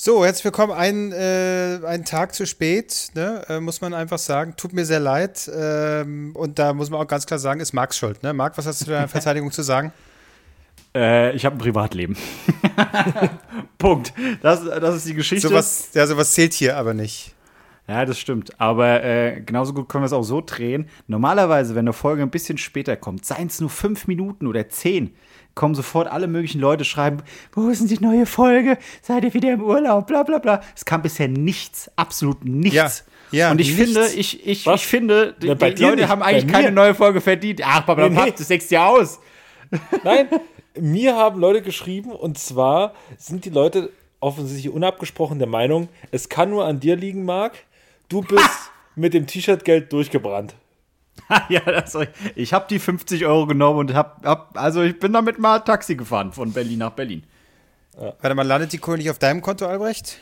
So, herzlich willkommen. Ein, äh, ein Tag zu spät, ne? äh, muss man einfach sagen. Tut mir sehr leid. Ähm, und da muss man auch ganz klar sagen, ist Marks Schuld. Ne? Marc, was hast du zu deiner Verteidigung zu sagen? Äh, ich habe ein Privatleben. Punkt. Das, das ist die Geschichte. Sowas, ja, sowas zählt hier aber nicht. Ja, das stimmt. Aber äh, genauso gut können wir es auch so drehen. Normalerweise, wenn eine Folge ein bisschen später kommt, seien es nur fünf Minuten oder zehn, kommen sofort alle möglichen Leute schreiben, wo ist denn die neue Folge? Seid ihr wieder im Urlaub? Bla bla bla. Es kam bisher nichts, absolut nichts. Ja, ja, und ich nichts. finde, ich, ich, ich finde, die, Ja, die Leute nicht, haben eigentlich keine neue Folge verdient. Ach, Papa, Nee, nee. das sechst ja aus. Nein, mir haben Leute geschrieben und zwar sind die Leute offensichtlich unabgesprochen der Meinung, es kann nur an dir liegen, Marc. Du bist mit dem T-Shirt-Geld durchgebrannt. ja, das, ich habe die 50 Euro genommen und hab, hab, also ich bin damit mal Taxi gefahren von Berlin nach Berlin. Warte mal, landet die Kohle nicht auf deinem Konto, Albrecht?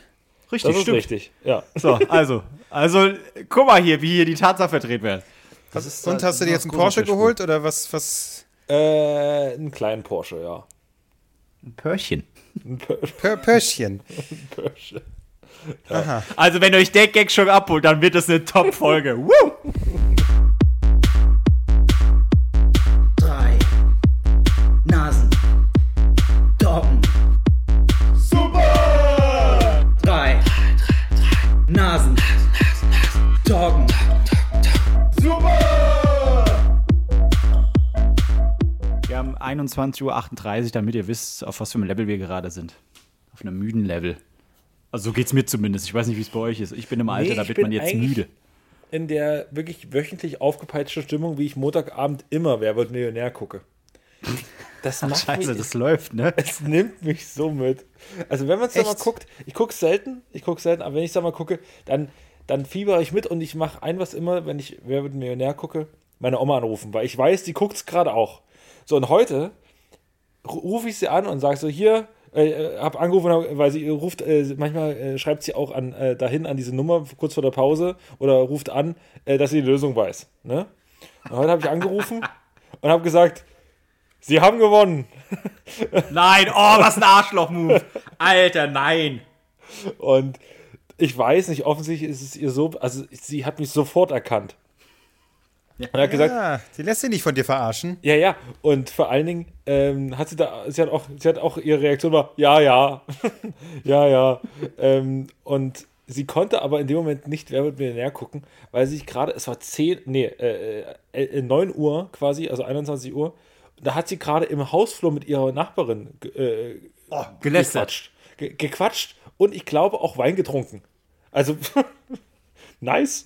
Richtig, Das ist stimmt. richtig. Ja. So, also, also, guck mal hier, wie hier die Tatsache verdreht wird. Das ist, Und hast du dir jetzt einen Porsche geholt oder was? was Äh, einen kleinen Porsche, ja. Ein Pörchen. Ein Pör- Pör Pörschchen. Porsche. Also, wenn euch der Gag schon abholt, dann wird das eine Top-Folge. Woo! Nasen. Doggen. Wir haben 21.38 Uhr, damit ihr wisst, auf was für einem Level wir gerade sind. Auf einem müden Level. Also, so geht's mir zumindest. Ich weiß nicht, wie es bei euch ist. Ich bin im Alter, Nee, da wird man jetzt müde. In der wirklich wöchentlich aufgepeitschten Stimmung, wie ich Montagabend immer Wer wird Millionär gucke. Das macht Scheiße, mich, das läuft, ne? Es nimmt mich so mit. Also wenn man es da mal guckt, ich gucke selten, ich gucke selten, aber wenn ich es da mal gucke, dann, dann fiebere ich mit und ich mache ein was immer, wenn ich Wer wird Millionär gucke, meine Oma anrufen, weil ich weiß, die guckt es gerade auch. So und heute ru- rufe ich sie an und sage so, hier, äh, äh, hab angerufen, weil sie ruft, äh, manchmal äh, schreibt sie auch an, äh, dahin an diese Nummer kurz vor der Pause oder ruft an, äh, dass sie die Lösung weiß. Ne? Und heute habe ich angerufen und habe gesagt, sie haben gewonnen. Nein, oh, was ein Arschloch-Move. Alter, nein. Und ich weiß nicht, offensichtlich ist es ihr so, also sie hat mich sofort erkannt. Und hat gesagt, Ja, die lässt sich nicht von dir verarschen. ja, ja. Und vor allen Dingen ähm, hat sie da, sie hat auch, sie hat auch ihre Reaktion war, ja, ja, ja, ja. Ähm, und sie konnte aber in dem Moment nicht Wer wird Millionär gucken, weil sie sich gerade, es war 10, nee, äh, äh, äh, 9 Uhr quasi, also 21 Uhr, da hat sie gerade im Hausflur mit ihrer Nachbarin äh, Gelästert. gequatscht. Ge gequatscht und ich glaube auch Wein getrunken. Also, nice.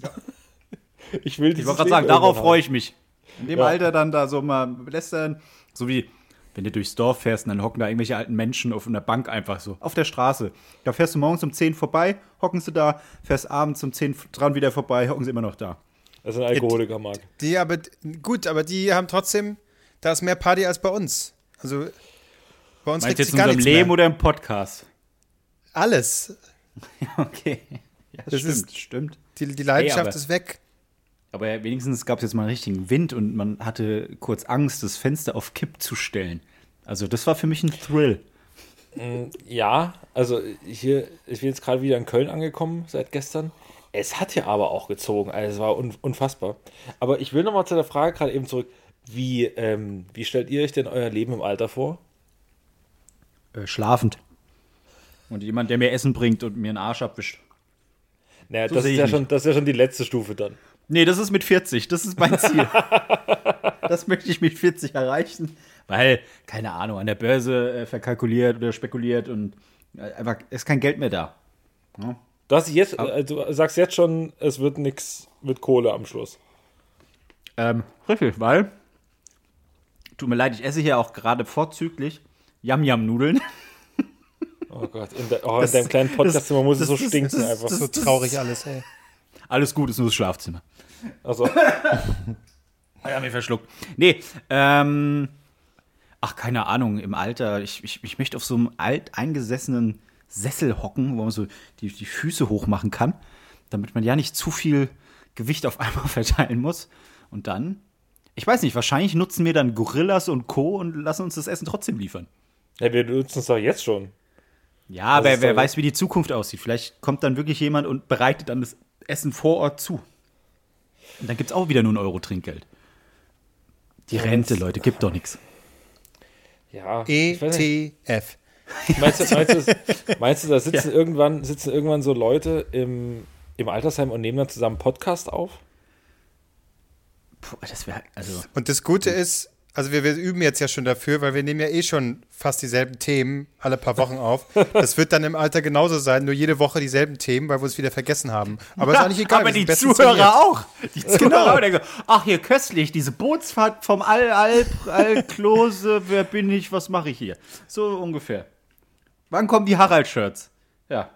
Ich will Ich wollte gerade sagen, darauf freue ich mich. In dem Ja. Alter dann da so mal lästern. So wie, wenn du durchs Dorf fährst und dann hocken da irgendwelche alten Menschen auf einer Bank einfach so. Auf der Straße. Da fährst du morgens um 10 vorbei, hocken sie da, fährst abends um 10 dran wieder vorbei, hocken sie immer noch da. Das ist ein Alkoholiker, Marc. Die aber, gut, aber die haben trotzdem, da ist mehr Party als bei uns. Also bei uns Meinst jetzt sich in unserem Leben mehr. oder im Podcast? Alles. Okay. Ja, das, stimmt, ist- stimmt. Die, die Leidenschaft aber- ist weg. Aber wenigstens gab es jetzt mal einen richtigen Wind und man hatte kurz Angst, das Fenster auf Kipp zu stellen. Also das war für mich ein Thrill. Ja, also hier, ich bin jetzt gerade wieder in Köln angekommen seit gestern. Es hat ja aber auch gezogen, also es war un unfassbar. Aber ich will nochmal zu der Frage gerade eben zurück. Wie, ähm, wie stellt ihr euch denn euer Leben im Alter vor? Äh, schlafend. Und jemand, der mir Essen bringt und mir einen Arsch abwischt. Naja, So das, ist ja schon, das ist ja schon die letzte Stufe dann. Nee, das ist mit 40. Das ist mein Ziel. das möchte ich mit 40 erreichen. Weil, keine Ahnung, an der Börse äh, verkalkuliert oder spekuliert und äh, einfach ist kein Geld mehr da. Du, hast jetzt, äh, du sagst jetzt schon, es wird nichts mit Kohle am Schluss. Ähm, richtig, weil. Tut mir leid, ich esse hier auch gerade vorzüglich Yam-Yam-Nudeln. Oh Gott, in, der, oh, in Das- deinem kleinen Podcast-Zimmer muss es so das- stinken das- einfach. das- So traurig alles, ey. Alles gut, ist nur das Schlafzimmer. Also, Ah ja, mir verschluckt. Nee, ähm. Ach, keine Ahnung, im Alter. Ich, ich, ich möchte auf so einem alt eingesessenen Sessel hocken, wo man so die, die Füße hochmachen kann, damit man ja nicht zu viel Gewicht auf einmal verteilen muss. Und dann, ich weiß nicht, wahrscheinlich nutzen wir dann Gorillas und Co. und lassen uns das Essen trotzdem liefern. ja, wir nutzen es doch jetzt schon. Ja, aber ist wer weiß, wie die Zukunft aussieht. Vielleicht kommt dann wirklich jemand und bereitet dann das Essen vor Ort zu. Und dann gibt es auch wieder nur ein Euro Trinkgeld. Die Rente, Leute, gibt doch nichts. Ja, E. ETF. Meinst du, meinst du, meinst du da sitzen, irgendwann, sitzen irgendwann so Leute im, im Altersheim und nehmen dann zusammen Podcast auf? Puh, das wäre, also, Und das Gute ist, also wir, wir üben jetzt ja schon dafür, weil wir nehmen ja eh schon fast dieselben Themen alle paar Wochen auf. Das wird dann im Alter genauso sein, nur jede Woche dieselben Themen, weil wir es wieder vergessen haben. Aber ist eigentlich egal. aber die Zuhörer auch. Die Zuhörer auch denken, ach hier köstlich, diese Bootsfahrt vom Al Al Al Klose, wer bin ich, was mache ich hier? So ungefähr. Wann kommen die Harald-Shirts? Ja.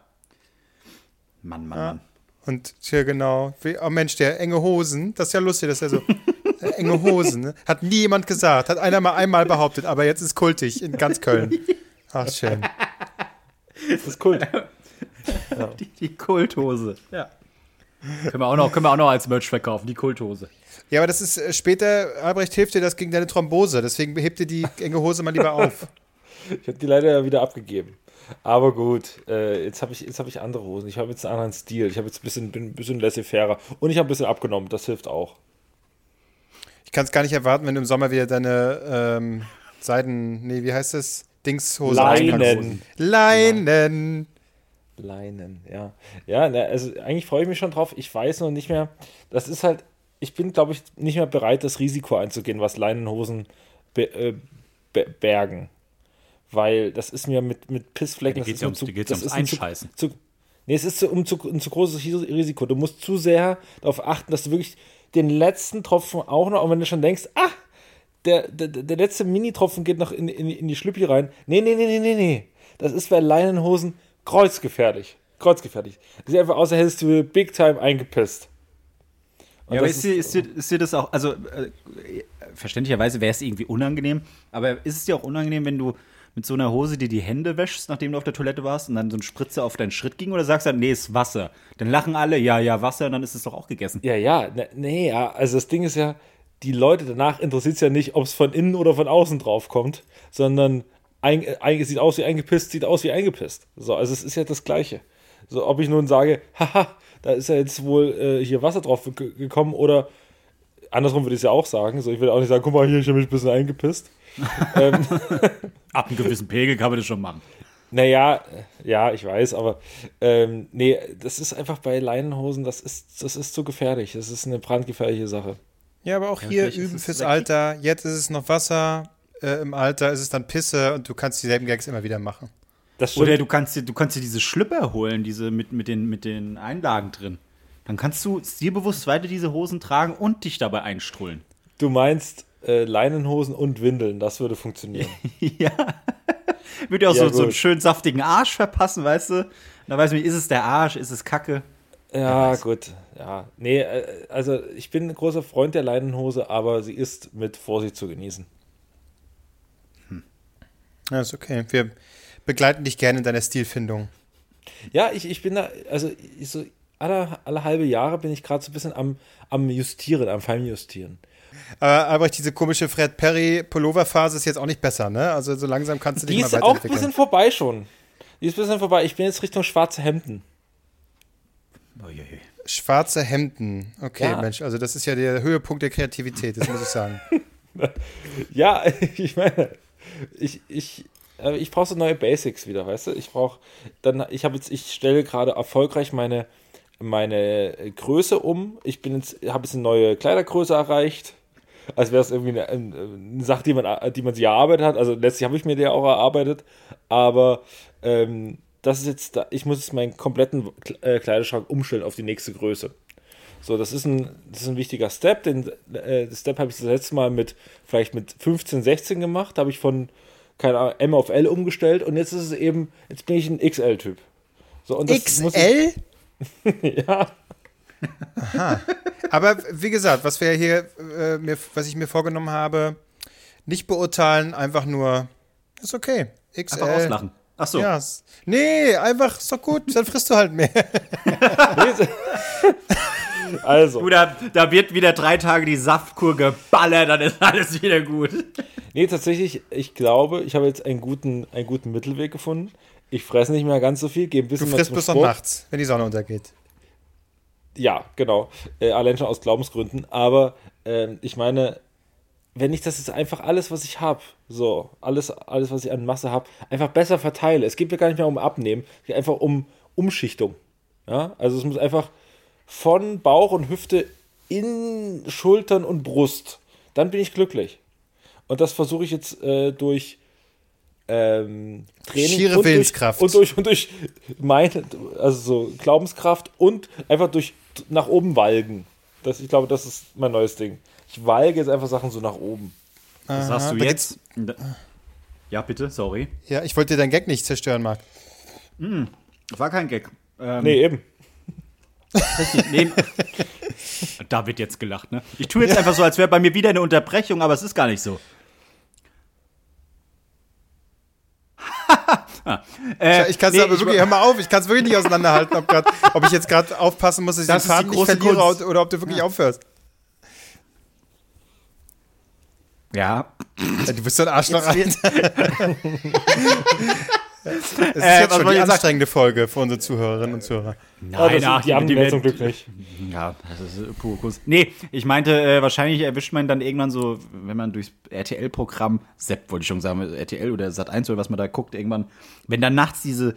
Mann, Mann, Mann. Und hier genau, wie, oh Mensch, der enge Hosen, das ist ja lustig, dass er so äh, enge Hosen, ne? hat nie jemand gesagt, hat einer mal einmal behauptet, aber jetzt ist kultig in ganz Köln. Ach schön. Das ist cool. Die, die Kulthose. Ja. Können wir, auch noch, können wir auch noch als Merch verkaufen, die Kulthose. Ja, aber das ist äh, später, Albrecht hilft dir das gegen deine Thrombose, deswegen hebt dir die enge Hose mal lieber auf. Ich habe die leider wieder abgegeben. Aber gut, äh, jetzt habe ich, jetzt hab ich andere Hosen. Ich habe jetzt einen anderen Stil. Ich habe jetzt ein bisschen, bin ein bisschen laissez-faire. Und ich habe ein bisschen abgenommen. Das hilft auch. Ich kann es gar nicht erwarten, wenn du im Sommer wieder deine ähm, Seiden, nee, wie heißt das? Dingshose Leinen. Leinen. Leinen, ja. Ja, na, also eigentlich freue ich mich schon drauf. Ich weiß noch nicht mehr. Das ist halt, ich bin, glaube ich, nicht mehr bereit, das Risiko einzugehen, was Leinenhosen be, äh, be, bergen. Weil das ist mir mit, mit Pissflecken. Ja, ist ja ums- zu- geht's ums ist ein zu- Einscheißen. Zu, nee, es ist zu, um zu, ein zu großes Ris- Risiko. Du musst zu sehr darauf achten, dass du wirklich den letzten Tropfen auch noch, und wenn du schon denkst, ah, der, der, der letzte Mini-Tropfen geht noch in, in, in die Schlüppi rein. Nee, nee, nee, nee, nee, nee. Das ist bei Leinenhosen kreuzgefährlich. Kreuzgefährlich. Das sieht einfach aus, als hättest du big time eingepisst. Und Ja, aber das ist dir, ist, dir, ist dir das auch, also äh, verständlicherweise wäre es irgendwie unangenehm, aber ist es dir auch unangenehm, wenn du mit so einer Hose dir die Hände wäschst, nachdem du auf der Toilette warst und dann so ein Spritzer auf deinen Schritt ging oder sagst du dann, nee, ist Wasser? Dann lachen alle, ja, ja, Wasser und dann ist es doch auch gegessen. Ja, ja, ne, nee, ja, also das Ding ist ja, die Leute danach interessiert es ja nicht, ob es von innen oder von außen drauf kommt, sondern ein, ein, sieht aus wie eingepisst, sieht aus wie eingepisst. So, also es ist ja das Gleiche. So, ob ich nun sage, haha, da ist ja jetzt wohl äh, hier Wasser drauf ge gekommen oder andersrum würde ich es ja auch sagen. So, ich würde auch nicht sagen, guck mal hier, ich habe mich ein bisschen eingepisst. ähm, Ab einem gewissen Pegel kann man das schon machen. naja, äh, ja, ich weiß, aber ähm, nee, das ist einfach bei Leinenhosen, das ist, das ist zu gefährlich. Das ist eine brandgefährliche Sache. Ja, aber auch hier vielleicht ist üben fürs Alter. Jetzt ist es noch Wasser, äh, im Alter ist es dann Pisse und du kannst dieselben Gags immer wieder machen. Oder du kannst dir, du kannst dir diese Schlüpper holen, diese mit, mit, den, mit den Einlagen drin. Dann kannst du stilbewusst weiter diese Hosen tragen und dich dabei einstrullen. Du meinst äh, Leinenhosen und Windeln, das würde funktionieren. ja. Würde auch Ja, so, so einen schönen saftigen Arsch verpassen, weißt du? Da weiß man nicht, ist es der Arsch, ist es Kacke? ja, gut. Ja, nee, äh, also ich bin ein großer Freund der Leinenhose, aber sie ist mit Vorsicht zu genießen. Ja, ist okay. Wir begleiten dich gerne in deiner Stilfindung. Ja, ich, ich bin da, also ich so alle, alle halbe Jahre bin ich gerade so ein bisschen am, am Justieren, am Feinjustieren. Aber, aber diese komische Fred Perry Pullover-Phase ist jetzt auch nicht besser, ne? Also so langsam kannst du dich Die mal ist auch ein weiterentwickeln. bisschen vorbei schon. Die ist ein bisschen vorbei. Ich bin jetzt Richtung schwarze Hemden. Schwarze Hemden. Okay, Ja. Mensch, also das ist ja der Höhepunkt der Kreativität, das muss ich sagen. Ja, ich meine, ich, ich, äh, ich brauche so neue Basics wieder, weißt du? Ich brauche dann, ich habe jetzt, ich stelle gerade erfolgreich meine, meine Größe um. Ich bin jetzt, habe jetzt eine neue Kleidergröße erreicht. Als wäre es irgendwie eine, eine, Sache, die man, die man sich erarbeitet hat. Also letztlich habe ich mir die auch erarbeitet. Aber ähm, das ist jetzt, da, ich muss jetzt meinen kompletten äh, Kleiderschrank umstellen auf die nächste Größe. So, das ist ein, das ist ein wichtiger Step. Den äh, Step habe ich das letzte Mal mit vielleicht mit 15, 16 gemacht. Da habe ich von keine Ahnung, M auf L umgestellt und jetzt ist es eben, jetzt bin ich ein XL-Typ. So, und das muss XL? Ich, ja, Aber wie gesagt, was wir hier, äh, mir, was ich mir vorgenommen habe, nicht beurteilen, einfach nur, ist okay. XL. Einfach auslachen. Ach so. Ja, nee, einfach, ist doch gut, dann frisst du halt mehr. also, Du, da, da wird wieder drei Tage die Saftkur geballert, dann ist alles wieder gut. nee, tatsächlich, ich glaube, ich habe jetzt einen guten, einen guten Mittelweg gefunden. Ich fresse nicht mehr ganz so viel, gehe ein Du bisschen mehr frisst zum bis noch Sport. nachts, wenn die Sonne untergeht. Ja, genau. Äh, allein schon aus Glaubensgründen. Aber ähm, ich meine, wenn ich das jetzt einfach alles, was ich habe, so, alles, alles, was ich an Masse habe, einfach besser verteile. Es geht mir gar nicht mehr um Abnehmen, es geht einfach um Umschichtung. Ja, also es muss einfach von Bauch und Hüfte in Schultern und Brust. Dann bin ich glücklich. Und das versuche ich jetzt äh, durch ähm, Training Schiere und Willenskraft. Durch, und durch und durch meine, also so Glaubenskraft und einfach durch nach oben walgen. Das, ich glaube, das ist mein neues Ding. Ich walge jetzt einfach Sachen so nach oben. Was sagst du da jetzt? Ja, bitte, sorry. Ja, ich wollte dir deinen Gag nicht zerstören, Marc. War kein Gag. Ähm, Nee, eben. Richtig, nee. da wird jetzt gelacht, ne? Ich tue jetzt einfach so, als wäre bei mir wieder eine Unterbrechung, aber es ist gar nicht so. Ah, äh, Ich kann es nee, aber ich wirklich, hör mal auf, ich kann es wirklich nicht auseinanderhalten, ob, grad, ob ich jetzt gerade aufpassen muss, dass ich Das den Faden nicht verliere Kunst. oder ob du wirklich aufhörst. Ja. Ja, du bist so ein Arschloch. Alter. Es ist Äh, jetzt schon die anstrengende Folge für unsere Zuhörerinnen und Zuhörer. Das, ach, die anderen werden- zum Glück nicht. Ja, das ist äh, pure Kunst. Nee, ich meinte, äh, wahrscheinlich erwischt man dann irgendwann so, wenn man durchs RTL-Programm, Sepp wollte ich schon sagen, RTL oder Sat1 oder was man da guckt, irgendwann, wenn dann nachts diese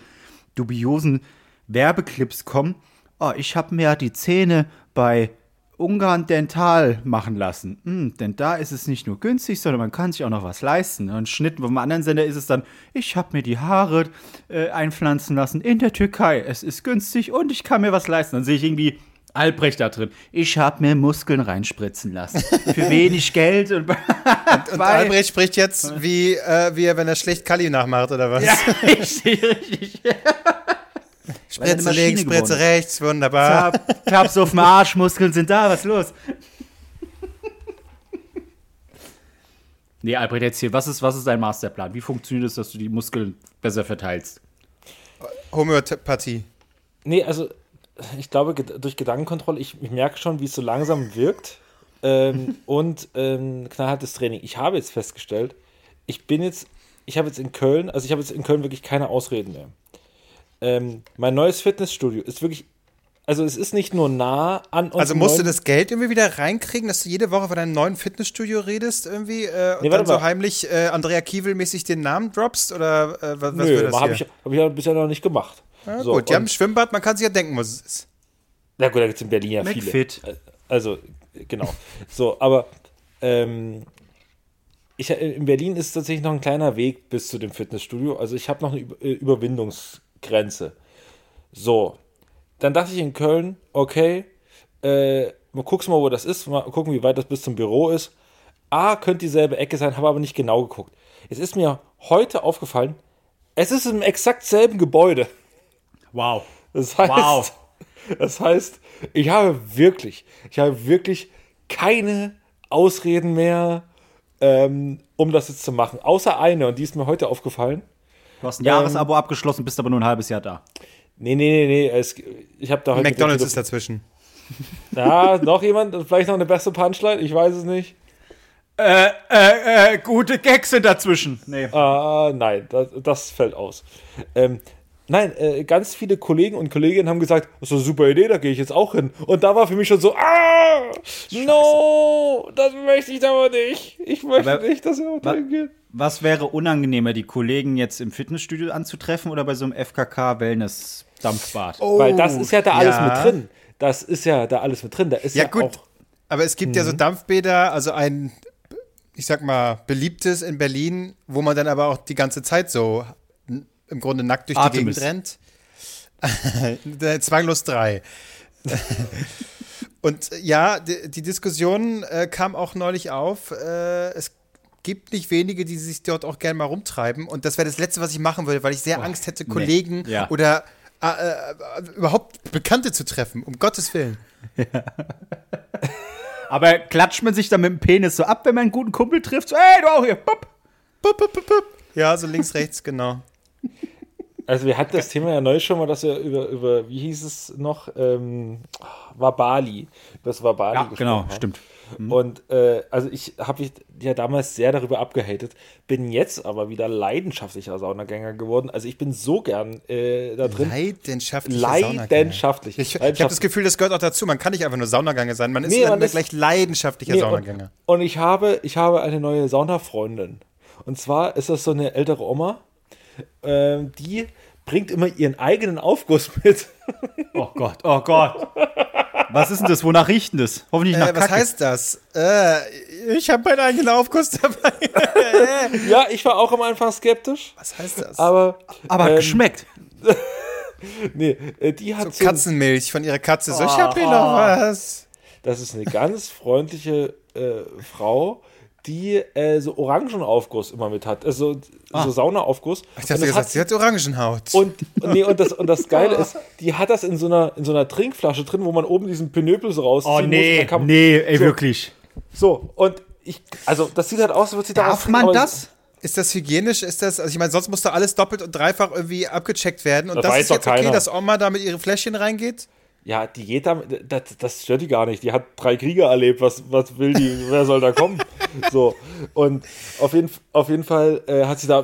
dubiosen Werbeclips kommen, oh, ich habe mir die Zähne bei Ungarn Dental machen lassen. Hm, denn da ist es nicht nur günstig, sondern man kann sich auch noch was leisten. Und Schnitt vom anderen Sender ist es dann, ich habe mir die Haare äh, einpflanzen lassen in der Türkei. Es ist günstig und ich kann mir was leisten. Dann sehe ich irgendwie Albrecht da drin. Ich habe mir Muskeln reinspritzen lassen. Für wenig Geld. Und, Und Albrecht spricht jetzt, wie, äh, wie er, wenn er schlecht Kali nachmacht, oder was? Ja, richtig, richtig. Spritze links, Spritze geworden rechts, wunderbar. Tab, Tabs auf dem Arsch, Muskeln sind da, was ist los? Nee, Albrecht, erzähl, was ist, was ist dein Masterplan? Wie funktioniert es, dass du die Muskeln besser verteilst? Homöopathie. Nee, also ich glaube, durch Gedankenkontrolle, ich, ich merke schon, wie es so langsam wirkt. Ähm, und ähm, knallhartes Training. Ich habe jetzt festgestellt, ich bin jetzt, ich habe jetzt in Köln, also ich habe jetzt in Köln wirklich keine Ausreden mehr. Ähm, mein neues Fitnessstudio ist wirklich, also es ist nicht nur nah an Also unserem musst du das Geld irgendwie wieder reinkriegen, dass du jede Woche von deinem neuen Fitnessstudio redest irgendwie äh, und Nee, dann warte so mal. heimlich äh, Andrea Kiewel-mäßig den Namen droppst? Oder äh, was, was Nö, wird das habe ich, hab ich ja bisher noch nicht gemacht. Ja, So, gut, die haben ein Schwimmbad, man kann sich ja denken, was es ist. Na gut, da gibt es in Berlin ja viele. McFit. Also, genau. So, aber ähm, ich, in Berlin ist tatsächlich noch ein kleiner Weg bis zu dem Fitnessstudio. Also ich habe noch eine Über- Überwindungsgrenze. So, dann dachte ich in Köln, okay, äh, mal guckst mal, wo das ist, mal gucken, wie weit das bis zum Büro ist. Ah, könnte dieselbe Ecke sein, habe aber nicht genau geguckt. Es ist mir heute aufgefallen, es ist im exakt selben Gebäude. Wow. Das heißt, Wow. das heißt, ich habe wirklich, ich habe wirklich keine Ausreden mehr, ähm, um das jetzt zu machen. Außer eine, und die ist mir heute aufgefallen. Du hast ein Jahresabo abgeschlossen, bist aber nur ein halbes Jahr da. Nee, nee, nee, nee. Es, ich habe da heute. McDonalds ist dazwischen. Ja, noch jemand? Vielleicht noch eine bessere Punchline? Ich weiß es nicht. Äh, äh, äh, gute Gags sind dazwischen. Nee. Ah, nein, das, das fällt aus. Ähm, nein, äh, ganz viele Kollegen und Kolleginnen haben gesagt, das ist eine super Idee, da gehe ich jetzt auch hin. Und da war für mich schon so, ah, no, das möchte ich aber nicht. Ich möchte Aber- nicht, dass er auch dahin geht. Was wäre unangenehmer, die Kollegen jetzt im Fitnessstudio anzutreffen oder bei so einem FKK-Wellness-Dampfbad? Weil das ist ja da alles Oh, ja. mit drin. Das ist ja da alles mit drin. Da ist ja, Ja, gut. auch. Aber es gibt ja so Dampfbäder, also ein, ich sag mal, beliebtes in Berlin, wo man dann aber auch die ganze Zeit so im Grunde nackt durch Artemis. die Gegend rennt. Zwanglos 3. Und ja, die, die Diskussion äh, kam auch neulich auf. Äh, es gibt nicht wenige, die sich dort auch gerne mal rumtreiben. Und das wäre das Letzte, was ich machen würde, weil ich sehr Angst hätte, Kollegen Ja. oder äh, äh, überhaupt Bekannte zu treffen, um Gottes Willen. Aber klatscht man sich dann mit dem Penis so ab, wenn man einen guten Kumpel trifft? So, ey, du auch hier. Bup. Bup, bup, bup, bup. Ja, so links, rechts, genau. Also wir hatten das Thema ja neu schon mal, dass wir über, über wie hieß es noch, ähm, Wabali, das Wabali Ja, gesprochen genau, haben. stimmt. Und äh, also ich habe mich ja damals sehr darüber abgehatet, bin jetzt aber wieder leidenschaftlicher Saunagänger geworden. Also ich bin so gern äh, da drin. Leidenschaftlich. Saunagänger. Leidenschaftlich. Ich, ich habe das Gefühl, das gehört auch dazu. Man kann nicht einfach nur Saunagänger sein. Man ist Nee, dann man ist- gleich leidenschaftlicher Nee, Saunagänger. Und, und ich habe, ich habe eine neue Saunafreundin. Und zwar ist das so eine ältere Oma, ähm, die bringt immer ihren eigenen Aufguss mit. Oh Gott, oh Gott. Was ist denn das? Wonach riecht denn das? Hoffentlich nach Äh, was Kacke. heißt das? Äh, ich habe meinen eigenen Aufguss dabei. ja, ich war auch am Anfang skeptisch, Was heißt das? aber, Aber ähm, geschmeckt. nee, äh, die hat so Katzenmilch von ihrer Katze. So, ich hab hier noch was. Das ist eine ganz freundliche äh, Frau, die äh, so Orangenaufguss immer mit hat. Also so Saunaaufguss. Ich dachte, gesagt, hat sie hat Orangenhaut. Und, und, nee, und, das, und das Geile ist, die hat das in so, einer, in so einer Trinkflasche drin, wo man oben diesen Pinöpel so rausziehen Oh muss. nee, man- nee, ey, so, wirklich. So, und ich, also das sieht halt aus, als würde sie darauf Darf man das? Ist das hygienisch? Ist das, also ich meine, sonst muss da alles doppelt und dreifach irgendwie abgecheckt werden. Und Das das, weiß ist doch jetzt okay, keiner. dass Oma da mit ihren Fläschchen reingeht? Ja, die geht da, das, das stört die gar nicht. Die hat drei Kriege erlebt. Was, was will die? Wer soll da kommen? So. Und auf jeden, auf jeden Fall äh, hat sie da,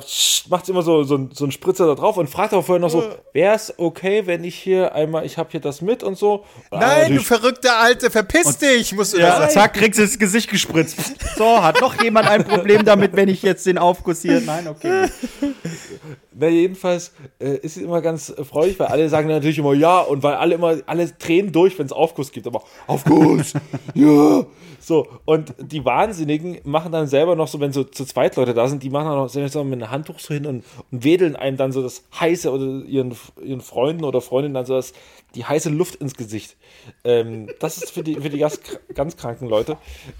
macht sie immer so, so, ein- so einen Spritzer da drauf und fragt auch vorher noch so, wäre es okay, wenn ich hier einmal, ich habe hier das mit und so. Ah, Nein, du natürlich- verrückte Alte, verpiss dich, musst du Ja, das zack, kriegst du ins Gesicht gespritzt. So, hat noch jemand ein Problem damit, wenn ich jetzt den Aufguss hier. Nein, okay. Na, jedenfalls äh, ist sie immer ganz freudig, weil alle sagen natürlich immer ja und weil alle immer, alle drehen durch, wenn es Aufguss gibt, aber Aufguss, ja. So, und die Wahnsinnigen machen dann selber noch so, wenn so zu zweit Leute da sind, die machen dann noch so mit einem Handtuch so hin und, und wedeln einem dann so das heiße oder ihren, ihren Freunden oder Freundinnen dann so das, die heiße Luft ins Gesicht. Ähm, das ist für die, für die ganz, ganz kranken Leute.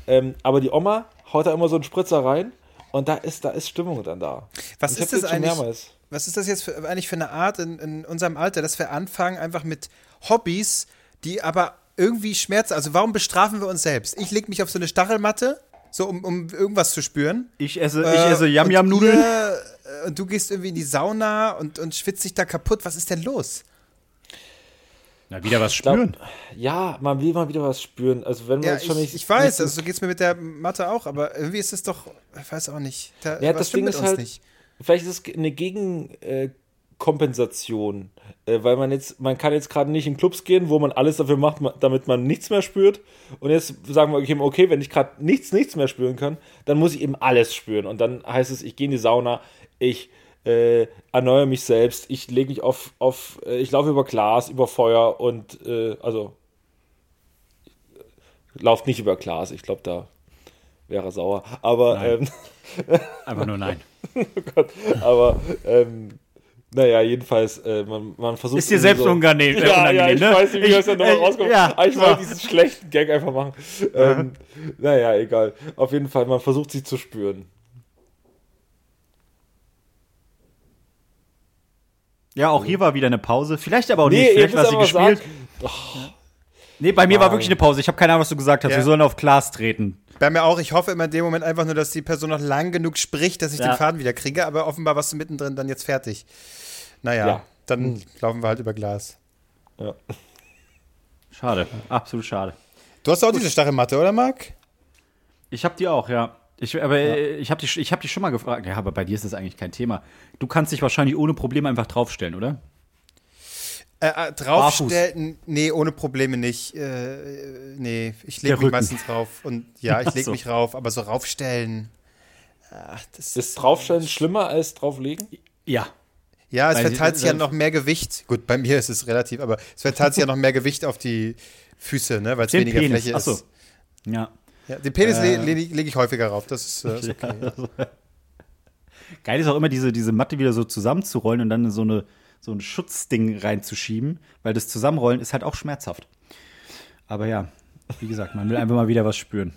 Ähm, aber die Oma haut da immer so einen Spritzer rein und da ist, da ist Stimmung dann da. Was Und ist das eigentlich? mehrmals. Was ist das jetzt für, eigentlich für eine Art in, in unserem Alter, dass wir anfangen einfach mit Hobbys, die aber irgendwie schmerzen? Also warum bestrafen wir uns selbst? Ich lege mich auf so eine Stachelmatte, so um, um irgendwas zu spüren. Ich esse, ich Äh, esse und Yam-Yam-Nudeln. ihr, äh, Und du gehst irgendwie in die Sauna und, und schwitzt dich da kaputt. Was ist denn los? Na, wieder was glaub- spüren. Ja, man will mal wieder was spüren. Also wenn man Ja, jetzt schon ich, nicht. ich weiß, nicht, also so geht es mir mit der Mathe auch, aber irgendwie ist es doch, ich weiß auch nicht. Da, ja, was das stimmt Ding mit ist uns halt, nicht. vielleicht ist es eine Gegenkompensation, äh, weil man jetzt, man kann jetzt gerade nicht in Clubs gehen, wo man alles dafür macht, ma- damit man nichts mehr spürt. Und jetzt sagen wir, okay, okay wenn ich gerade nichts, nichts mehr spüren kann, dann muss ich eben alles spüren. Und dann heißt es, ich gehe in die Sauna, ich äh, erneuere mich selbst, ich lege mich auf, auf äh, ich laufe über Glas, über Feuer und äh, also lauft nicht über Glas, ich glaube, da wäre er sauer. Aber ähm, Einfach nur nein. Gott, aber ähm, naja, jedenfalls, äh, man, man versucht. Ist dir selbst so, unangenehm. Ja, ja, unangenehm, ich ne? weiß nicht, wie das da nochmal rauskommt. Ja, Aber ich wollte diesen schlechten Gag einfach machen. Ähm, naja, egal. Auf jeden Fall, man versucht sie zu spüren. Ja, auch hier war wieder eine Pause. Vielleicht aber auch Nee, nicht. Vielleicht war sie gespielt. Nee, bei mir war wirklich eine Pause. Ich habe keine Ahnung, was du gesagt hast. Ja. Wir sollen auf Glas treten. Bei mir auch, ich hoffe immer in dem Moment einfach nur, dass die Person noch lang genug spricht, dass ich Ja. den Faden wieder kriege, aber offenbar warst du mittendrin dann jetzt fertig. Naja, Ja. dann laufen wir halt über Glas. Ja. Schade. Absolut schade. Du hast auch diese Stachelmatte, oder Marc? Ich habe die auch, ja. Ich, aber äh, ich habe die, ich hab die schon mal gefragt. Ja, aber bei dir ist das eigentlich kein Thema. Du kannst dich wahrscheinlich ohne Probleme einfach draufstellen, oder? Äh, äh, draufstellen, nee, ohne Probleme nicht. Äh, nee, ich lege mich meistens rauf. Und ja, ich lege so. mich rauf, aber so raufstellen. Ach, das Ist draufstellen schlimmer als drauflegen? Ja. Ja, es Weil verteilt sich ja noch mehr Gewicht. Gut, bei mir ist es relativ, aber es verteilt sich ja noch mehr Gewicht auf die Füße, ne, weil es weniger Penis. Fläche ist. Ja. Ja, den Penis Äh. le lege leg ich häufiger rauf, das ist, äh, ist okay. Geil ist auch immer, diese, diese Matte wieder so zusammenzurollen und dann so, eine, so ein Schutzding reinzuschieben, weil das Zusammenrollen ist halt auch schmerzhaft. Aber ja, wie gesagt, man will einfach mal wieder was spüren.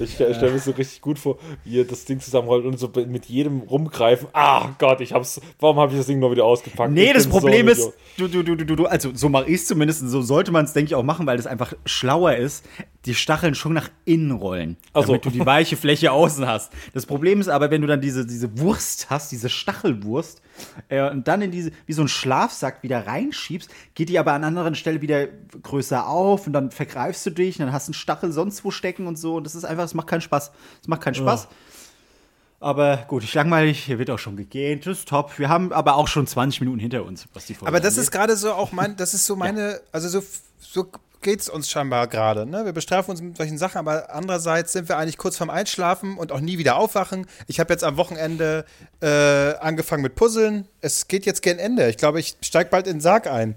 Ich stelle mir so richtig gut vor, wie ihr das Ding zusammenrollt und so mit jedem rumgreifen. Ah Gott, ich hab's. Warum habe ich das Ding nur wieder ausgepackt? Nee, Ich das so Problem ein ist, du, du, du, du, also so mache ich es zumindest, so sollte man es, denke ich, auch machen, weil das einfach schlauer ist. Die Stacheln schon nach innen rollen, Ach so. damit du die weiche Fläche außen hast. Das Problem ist aber, wenn du dann diese, diese Wurst hast, diese Stachelwurst, äh, und dann in diese, wie so ein Schlafsack wieder reinschiebst, geht die aber an anderen Stellen wieder größer auf und dann vergreifst du dich und dann hast du einen Stachel sonst wo stecken und so. Und das ist einfach, es macht keinen Spaß. Es macht keinen Spaß. Aber gut, ich langweilig, hier wird auch schon gegähnt, das ist top. Wir haben aber auch schon 20 Minuten hinter uns, was die Folge Aber das angeht. ist gerade so auch mein, das ist so meine, also so, so geht's uns scheinbar gerade. Ne? Wir bestrafen uns mit solchen Sachen, aber andererseits sind wir eigentlich kurz vorm Einschlafen und auch nie wieder aufwachen. Ich habe jetzt am Wochenende äh, angefangen mit Puzzeln. Es geht jetzt gern Ende. Ich glaube, ich steig bald in den Sarg ein.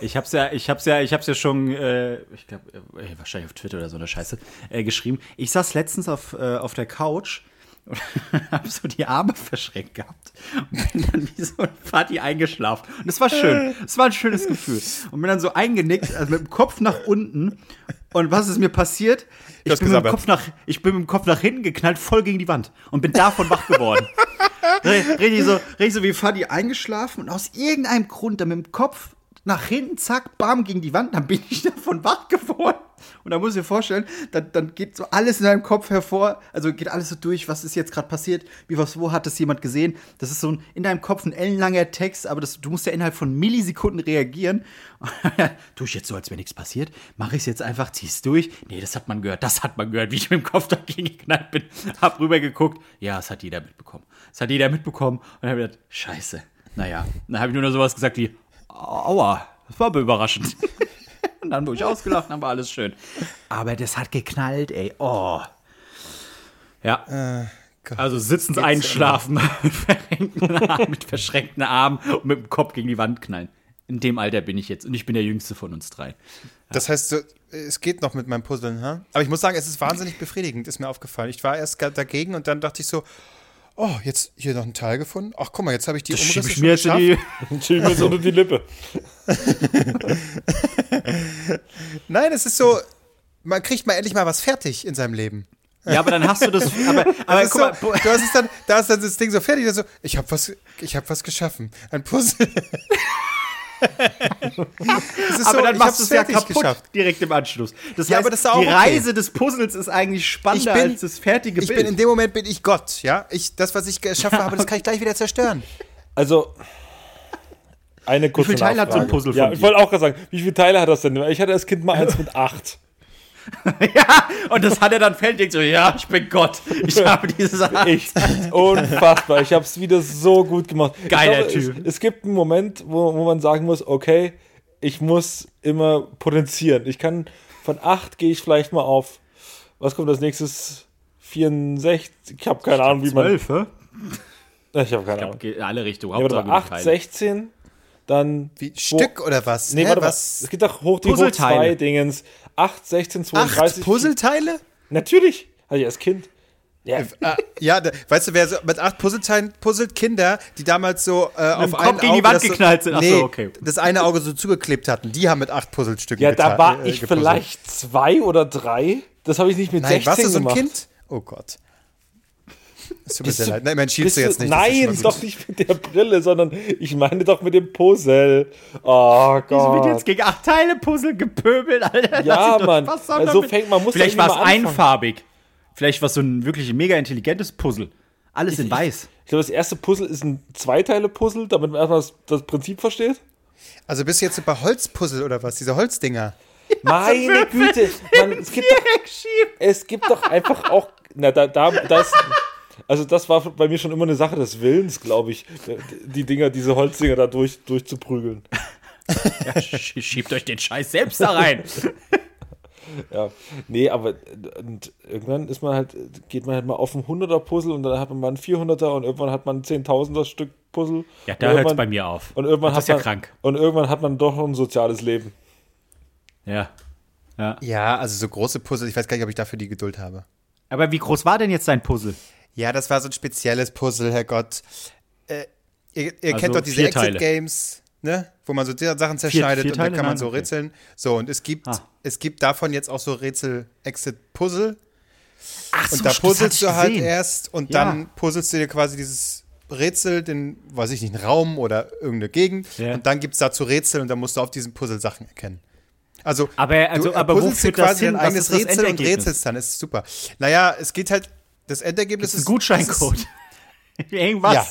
Ich hab's ja, ich hab's ja, ich hab's ja schon, äh, ich glaube, äh, wahrscheinlich auf Twitter oder so eine Scheiße, äh, geschrieben. Ich saß letztens auf, äh, auf der Couch und hab so die Arme verschränkt gehabt und bin dann wie so ein Party eingeschlafen. Und es war schön. Es war ein schönes Gefühl. Und bin dann so eingenickt, also mit dem Kopf nach unten. Und was ist mir passiert? Ich bin, mit dem. Kopf nach, ich bin mit dem Kopf nach hinten geknallt, voll gegen die Wand. Und bin davon wach geworden. Richtig so, richtig so wie Fadi eingeschlafen und aus irgendeinem Grund dann mit dem Kopf nach hinten, zack, bam, gegen die Wand, dann bin ich davon wach geworden. Und da muss ich dir vorstellen, dann, dann geht so alles in deinem Kopf hervor, also geht alles so durch, was ist jetzt gerade passiert, wie was, wo hat das jemand gesehen. Das ist so ein, in deinem Kopf ein ellenlanger Text, aber das, du musst ja innerhalb von Millisekunden reagieren. Tue ich jetzt so, als wäre nichts passiert, mache ich es jetzt einfach, zieh's durch. Nee, das hat man gehört, das hat man gehört, wie ich mit dem Kopf dagegen geknallt bin. Hab rübergeguckt, ja, das hat jeder mitbekommen. Das hat jeder mitbekommen und hab gedacht, scheiße. Naja, dann habe ich nur noch sowas gesagt wie, aua, das war aber überraschend. Und dann wurde ich ausgelacht, dann war alles schön. Aber das hat geknallt, ey. Oh. Ja. also sitzend einschlafen, mit verschränkten Armen, mit verschränkten Armen und mit dem Kopf gegen die Wand knallen. In dem Alter bin ich jetzt. Und ich bin der Jüngste von uns drei. Das heißt, es geht noch mit meinem Puzzeln, ha? Aber ich muss sagen, es ist wahnsinnig befriedigend, ist mir aufgefallen. Ich war erst dagegen und dann dachte ich so, oh, jetzt hier noch ein Teil gefunden. Ach, guck mal, jetzt habe ich die Das Umrisse ich schon mir jetzt in geschafft. die. Und schieb mir so unter die Lippe. Nein, es ist so, man kriegt mal endlich mal was fertig in seinem Leben. Ja, aber dann hast du das. Aber, aber Das guck so, mal, du hast es dann, da ist dann das Ding so fertig, dann so, ich habe was, ich habe was geschaffen, ein Puzzle. Es ist aber so, dann ich machst du es ja kaputt geschafft. direkt im Anschluss. Das Ja, heißt, aber das ist auch die okay. Reise des Puzzles ist eigentlich spannender Ich bin- als das fertige Ich Bild. bin in dem Moment bin ich Gott, ja. Ich, das, was ich geschaffen habe, das kann ich gleich wieder zerstören. Also, eine kurze viele Teile hat so ein. Puzzle von Ja, dir? ich wollte auch gerade sagen, wie viele Teile hat das denn? Ich hatte als Kind mal eins mit acht. ja, und das hat er dann fertig denkt so, ja, ich bin Gott. Ich habe diese Sache. Ich, unfassbar. Ich habe es wieder so gut gemacht. Geiler ich Typ. Es, es gibt einen Moment, wo, wo man sagen muss, okay, ich muss immer potenzieren. Ich kann von 8 gehe ich vielleicht mal auf, was kommt als nächstes? 64? Ich habe keine Ahnung, wie man. Zwölf, hä? Ich habe keine Ahnung. Okay, in alle Richtungen. Ja, Hauptsache doch 8, Teile. 16, dann. Wie, Stück oder was? Nee, Hä, warte mal. was? Es geht doch hoch die hoch. 2 Dingens. 8, 16, 32. Acht Puzzleteile? Natürlich. Hatte ich als Kind. Ja, Ah, ja, da, weißt du, wer so mit acht Puzzleteilen puzzelt, Kinder, die damals so äh, auf Kopf gegen die Auge Wand das so, geknallt sind. Ach so, nee, okay. das eine Auge so zugeklebt hatten, die haben mit acht Puzzlestücken ja da war äh, ich gepuzzelt. vielleicht zwei oder drei. Das habe ich nicht mit Nein, 16 warst du so ein gemacht. Kind? Oh Gott. Es tut mir Bist sehr du- leid. Nein, man schiebst Bist du jetzt nicht. das ist schon Nein, doch nicht mit der Brille, sondern ich meine doch mit dem Puzzle. Oh Wieso wird Gott. jetzt gegen acht Teile Puzzle gepöbelt, Alter? Ja, Mann. Also fängt- man muss Vielleicht war es einfarbig. Vielleicht war es so ein wirklich mega intelligentes Puzzle. Alles in weiß. Ich glaube, das erste Puzzle ist ein Zweiteile-Puzzle, damit man erstmal das, das Prinzip versteht. Also bist du jetzt bei Holzpuzzle oder was? Diese Holzdinger. Meine Güte. Man, es, gibt doch, es gibt doch einfach auch. Na, da, da, das. Also, das war bei mir schon immer eine Sache des Willens, glaube ich, die Dinger, diese Holzdinger da durch, durchzuprügeln. Ja, sch- schiebt euch den Scheiß selbst da rein. Ja, nee, aber und irgendwann ist man halt, geht man halt mal auf ein 100er Puzzle und dann hat man mal ein 400er und irgendwann hat man ein 10.000er Stück Puzzle. Ja, da hört es bei mir auf. Und irgendwann das hat ist ja man, krank. Und irgendwann hat man doch noch ein soziales Leben. Ja. ja. Ja, also so große Puzzle, ich weiß gar nicht, ob ich dafür die Geduld habe. Aber wie groß war denn jetzt dein Puzzle? Ja, das war so ein spezielles Puzzle, Herrgott. Äh, ihr ihr Also kennt doch diese vier. Exit-Games, ne? Wo man so die Sachen zerschneidet vier und dann kann man Nein, so okay. rätseln. So, und es gibt, Ah. es gibt davon jetzt auch so Rätsel-Exit-Puzzle. Ach Und da puzzelst du halt erst und Ja. dann puzzelst du dir quasi dieses Rätsel, den, weiß ich nicht, einen Raum oder irgendeine Gegend. Ja. Und dann gibt es dazu Rätsel und dann musst du auf diesem Puzzle Sachen erkennen. Also, Aber- also- du aber wo führt das quasi hin? dein eigenes das Rätsel und rätselst dann. Das ist super. Naja, es geht halt, das Endergebnis Ein ist. Gutscheincode. ist- Irgendwas. Ja.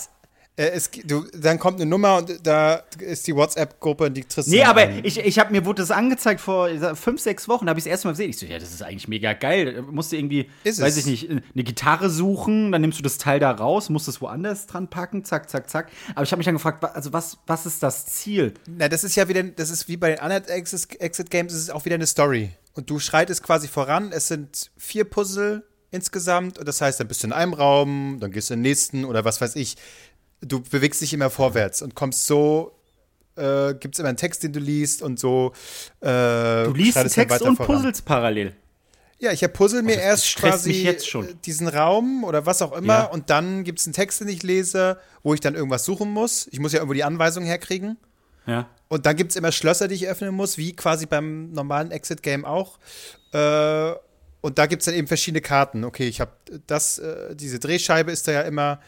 Äh, es, du, dann kommt eine Nummer und da ist die WhatsApp-Gruppe und die triffst du Nee, aber ein. ich, ich habe mir wurde das angezeigt vor fünf, sechs Wochen, da habe ich es erstmal gesehen. Ich so, ja, das ist eigentlich mega geil. Musst du irgendwie, Ist weiß es. ich nicht, eine Gitarre suchen, dann nimmst du das Teil da raus, musst es woanders dran packen, zack, zack, zack. Aber ich habe mich dann gefragt, also was, was ist das Ziel? Na, das ist ja wieder, das ist wie bei den anderen Exit, Exit Games, es ist auch wieder eine Story. Und du schreitest quasi voran. Es sind vier Puzzle insgesamt. Und das heißt, dann bist du in einem Raum, dann gehst du in den nächsten oder was weiß ich. Du bewegst dich immer vorwärts und kommst so, äh, gibt es immer einen Text, den du liest und so. Äh, Du liest Text und puzzles parallel. Ja, ich Puzzle mir das erst quasi diesen Raum oder was auch immer Ja. und dann gibt es einen Text, den ich lese, wo ich dann irgendwas suchen muss. Ich muss ja irgendwo die Anweisung herkriegen. Ja. Und dann gibt es immer Schlösser, die ich öffnen muss, wie quasi beim normalen Exit-Game auch. Äh, und da gibt es dann eben verschiedene Karten. Okay, ich habe das, äh, diese Drehscheibe ist da ja immer,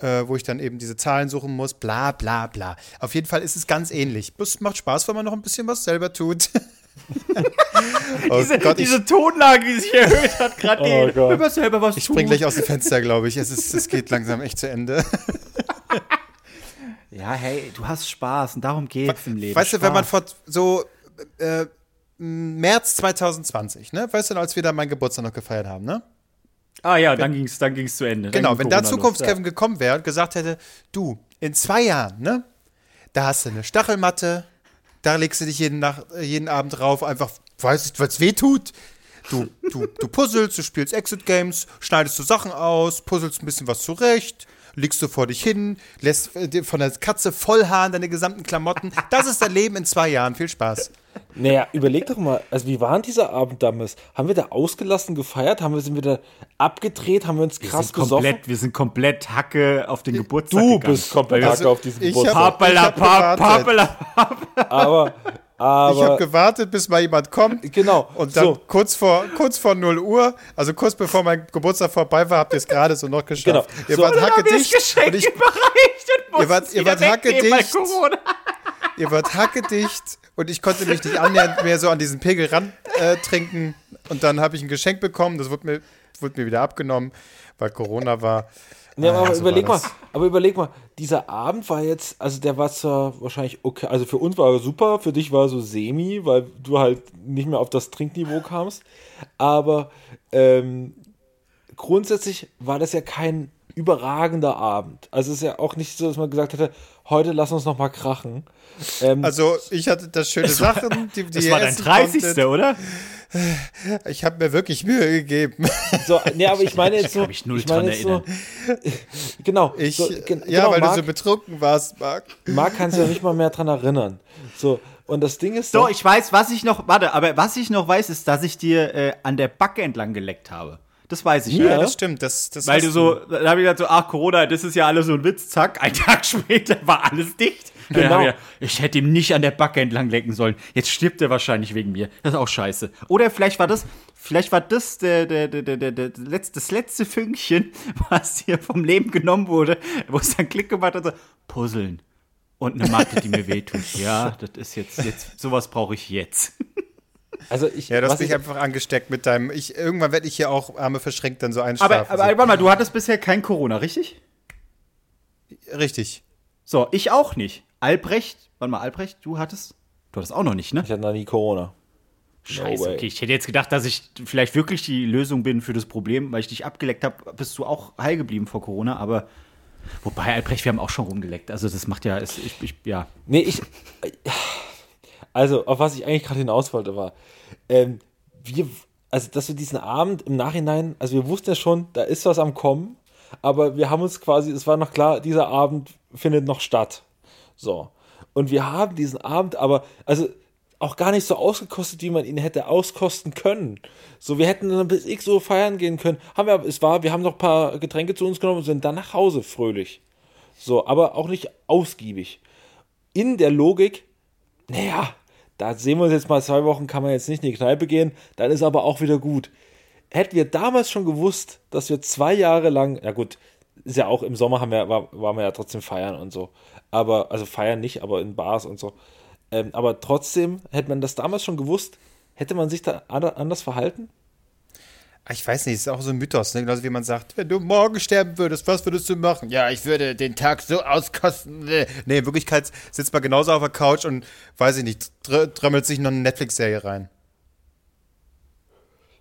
äh, wo ich dann eben diese Zahlen suchen muss, bla bla bla. Auf jeden Fall ist es ganz ähnlich. Es macht Spaß, wenn man noch ein bisschen was selber tut. oh Diese, Gott, diese Tonlage, die sich erhöht hat, gerade Oh. Gott. Über selber was ich spring gleich aus dem Fenster, glaube ich. Es, ist, es geht langsam echt zu Ende. Ja, hey, du hast Spaß und darum geht's im Leben. Weißt du, wenn man Spaß. vor so äh, März 2020, ne? Weißt du, als wir da meinen Geburtstag noch gefeiert haben, ne? Ah ja, dann ging's, dann ging's zu Ende. Dann Genau, ging wenn da Zukunftskevin gekommen wäre und gesagt hätte, du, in zwei Jahren, ne? Da hast du eine Stachelmatte, da legst du dich jeden, Nach äh, jeden Abend drauf, einfach, weiß ich, weil es weh tut. Du, du, du puzzelst, du spielst Exit-Games, schneidest du Sachen aus, puzzelst ein bisschen was zurecht, legst du vor dich hin, lässt äh, von der Katze vollhaaren deine gesamten Klamotten. Das ist dein Leben in zwei Jahren. Viel Spaß. Naja, überleg doch mal, also wie war denn dieser Abend damals? Haben wir da ausgelassen gefeiert? Haben wir, sind wir da abgedreht? Haben wir uns Wir krass sind gesoffen? komplett, wir sind komplett Hacke auf den Geburtstag Du gegangen. bist komplett wir- Hacke auf diesen Geburtstag. papala. Aber, Ich habe aber, gewartet, bis mal jemand kommt. genau. Und dann so, kurz, vor, kurz vor 0 Uhr, also kurz bevor mein Geburtstag vorbei war, habt ihr es gerade so noch geschafft. Genau. Ihr So, wart wir hackedicht Geschenk und ich, überreicht und Ihr wart- ihr wieder wart hackedicht. Ihr wart hackedicht und ich konnte mich nicht annähernd mehr so an diesen Pegel ran äh, trinken. Und dann habe ich ein Geschenk bekommen, das wurde mir, wurde mir wieder abgenommen, weil Corona war. Ja, Ah, aber so überleg mal, aber überleg mal, dieser Abend war jetzt, also der war zwar wahrscheinlich okay, also für uns war er super, für dich war er so semi, weil du halt nicht mehr auf das Trinkniveau kamst, aber ähm, grundsätzlich war das ja kein überragender Abend. Also es ist ja auch nicht so, dass man gesagt hätte, heute lass uns noch mal krachen. Ähm, Also ich hatte da schöne Sachen, die, die Das war dein essen 30. konntet. oder? Ich habe mir wirklich Mühe gegeben. so, nee, aber ich meine jetzt so, kann mich null ich meine dran jetzt so, genau, Ich, so, gen- ja, genau, weil Marc, du so betrunken warst, Marc. Marc kann sich ja nicht mal mehr dran erinnern. So, und das Ding ist So, doch- ich weiß, was ich noch, warte, aber was ich noch weiß, ist, dass ich dir äh, an der Backe entlang geleckt habe. Das weiß ich. Ja. Ja, das stimmt. Das, das Weil du so, da habe ich gedacht, so, ach, Corona, das ist ja alles so ein Witz, zack, ein Tag später war alles dicht. Dann Genau. Ich, gedacht, ich hätte ihm nicht an der Backe entlang lecken sollen. Jetzt stirbt er wahrscheinlich wegen mir. Das ist auch scheiße. Oder vielleicht war das, vielleicht war das der, der, der, der, der, letzte, das letzte Fünkchen, was dir vom Leben genommen wurde, wo es dann Klick gemacht hat, so, puzzeln. Und eine Matte, die mir wehtut. Ja, das ist jetzt, jetzt, sowas brauche ich jetzt. Also ich, Ja, du hast was mich ich, einfach angesteckt mit deinem. Ich, irgendwann werde ich hier auch Arme verschränkt dann so Aber, einschlafen. aber warte mal, du hattest bisher kein Corona, richtig? Richtig. So, ich auch nicht. Albrecht, warte mal, Albrecht, du hattest, du hattest auch noch nicht, ne? ich hatte noch nie Corona. Scheiße, way. okay. Ich hätte jetzt gedacht, dass ich vielleicht wirklich die Lösung bin für das Problem, weil ich dich abgeleckt habe, bist du auch heil geblieben vor Corona, aber wobei, Albrecht, wir haben auch schon rumgeleckt. Also das macht ja, ich, ich, ja. Nee, ich. Also, auf was ich eigentlich gerade hinaus wollte, war, ähm, wir, also, dass wir diesen Abend im Nachhinein, also wir wussten ja schon, da ist was am Kommen, aber wir haben uns quasi, es war noch klar, dieser Abend findet noch statt. So. Und wir haben diesen Abend aber, also auch gar nicht so ausgekostet, wie man ihn hätte auskosten können. So, wir hätten dann bis x Uhr feiern gehen können. Haben wir, es war, wir haben noch ein paar Getränke zu uns genommen und sind dann nach Hause fröhlich. So, aber auch nicht ausgiebig. In der Logik, naja, da sehen wir uns jetzt mal zwei Wochen, kann man jetzt nicht in die Kneipe gehen, dann ist aber auch wieder gut. Hätten wir damals schon gewusst, dass wir zwei Jahre lang, ja gut, ist ja auch im Sommer haben wir, war, waren wir ja trotzdem feiern und so. Aber, also feiern nicht, aber in Bars und so. Ähm, aber trotzdem, hätte man das damals schon gewusst, hätte man sich da an- anders verhalten? Ah, Ich weiß nicht, es ist auch so ein Mythos, ne? genauso wie man sagt, wenn du morgen sterben würdest, was würdest du machen? Ja, ich würde den Tag so auskosten. Nee, in Wirklichkeit sitzt man genauso auf der Couch und, weiß ich nicht, dr trömmelt sich noch eine Netflix-Serie rein.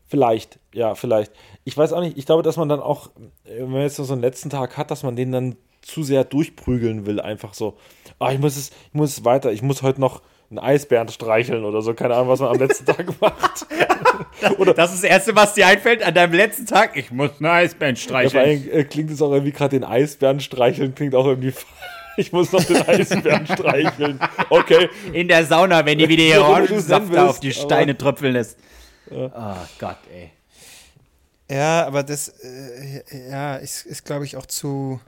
Vielleicht, ja, vielleicht. Ich weiß auch nicht, ich glaube, dass man dann auch, äh, wenn man jetzt noch so einen letzten Tag hat, dass man den dann zu sehr durchprügeln will, einfach so. Ah, ich muss es, ich muss es weiter, ich muss heute noch einen Eisbären streicheln oder so, keine Ahnung, was man am letzten Tag macht. Das ist das Erste, was dir einfällt an deinem letzten Tag. Ich muss eine Eisband Ja, vor streicheln. allem äh, klingt es auch irgendwie gerade den Eisbären streicheln, klingt auch irgendwie. Ich muss noch den Eisbären streicheln. Okay. In der Sauna, wenn die wieder Ja, ihr Orangensaft auf die aber- Steine tröpfeln lässt. Oh Gott, ey. Ja, aber das, äh, ja, ist, ist glaube ich, auch zu.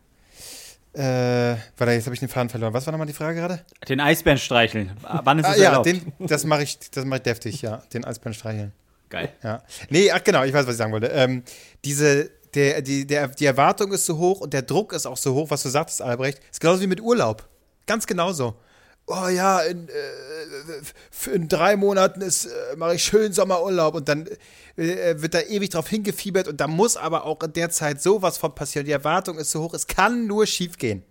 Äh, warte, jetzt habe ich den Faden verloren. Was war nochmal die Frage gerade? Den Eisbären streicheln. Wann ist Ah, es ja, erlaubt? den, das mache ich, das mache ich deftig, ja. Den Eisbären streicheln. Geil. Ja. Nee, ach genau, ich weiß, was ich sagen wollte. Ähm, diese, der, die, der, die Erwartung ist so hoch und der Druck ist auch so hoch, was du sagtest, Albrecht. Ist genauso wie mit Urlaub. Ganz genauso. Oh ja, in, äh, in drei Monaten äh, mache ich schön Sommerurlaub und dann äh, wird da ewig drauf hingefiebert und da muss aber auch in der Zeit sowas von passieren. Die Erwartung ist so hoch, es kann nur schief gehen.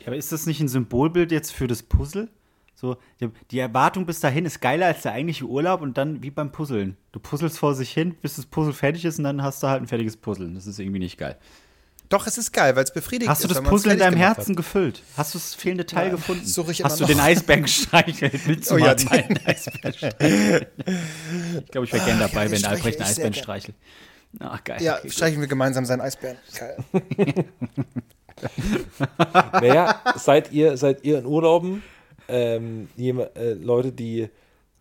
Ja, aber ist das nicht ein Symbolbild jetzt für das Puzzle? So, die- Erwartung bis dahin ist geiler als der eigentliche Urlaub und dann wie beim Puzzeln. Du puzzelst vor sich hin, bis das Puzzle fertig ist und dann hast du halt ein fertiges Puzzle. Das ist irgendwie nicht geil. Doch, es ist geil, weil es befriedigt Hast du ist. das man's Puzzle in deinem Herzen gefüllt? Hast du das fehlende Teil gefunden? suche ich Hast du immer den noch. Eisbären gestreichelt? Willst du Oh mal ja, meinen Eisbären streicheln? Ich glaube, ich wäre gern dabei, den wenn Albrecht einen Eisbären gern. streichelt. Ach, geil. Ja, Okay, streichen wir gemeinsam seinen Eisbären. Geil. Naja, seid ihr, seid ihr in Urlauben ähm, jema- äh, Leute, die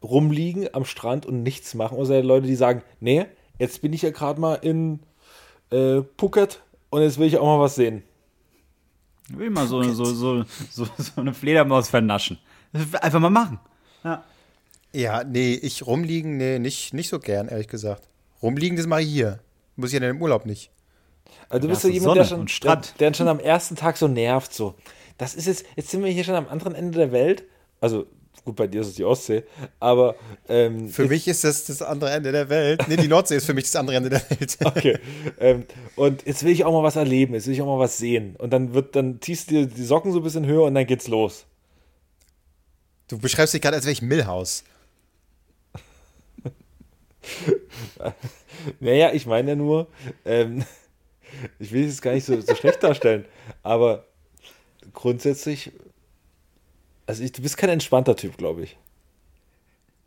rumliegen am Strand und nichts machen? Oder seid ihr Leute, die sagen, nee, jetzt bin ich ja gerade mal in äh, Phuket und jetzt will ich auch mal was sehen? Ich will mal so, so, so, so, so eine Fledermaus vernaschen. Einfach mal machen. Ja. Ja, nee, ich rumliegen, nee, nicht, nicht so gern, ehrlich gesagt. Rumliegen, das mache ich hier. Muss ich ja dann im Urlaub nicht. Also du Ja, bist so so jemand, der schon. Der, der schon am ersten Tag so nervt, so. Das ist jetzt, jetzt sind wir hier schon am anderen Ende der Welt. Also, gut, bei dir ist es die Ostsee, aber ähm, Für mich ist das das andere Ende der Welt. Nee, die Nordsee ist für mich das andere Ende der Welt. Okay. ähm, und jetzt will ich auch mal was erleben, jetzt will ich auch mal was sehen. Und dann wird, dann ziehst du dir die Socken so ein bisschen höher und dann geht's los. Du beschreibst dich gerade, als wäre ich Millhaus. Naja, ich meine ja nur, ähm, ich will es gar nicht so, so schlecht darstellen, aber grundsätzlich, also ich, du bist kein entspannter Typ, glaube ich.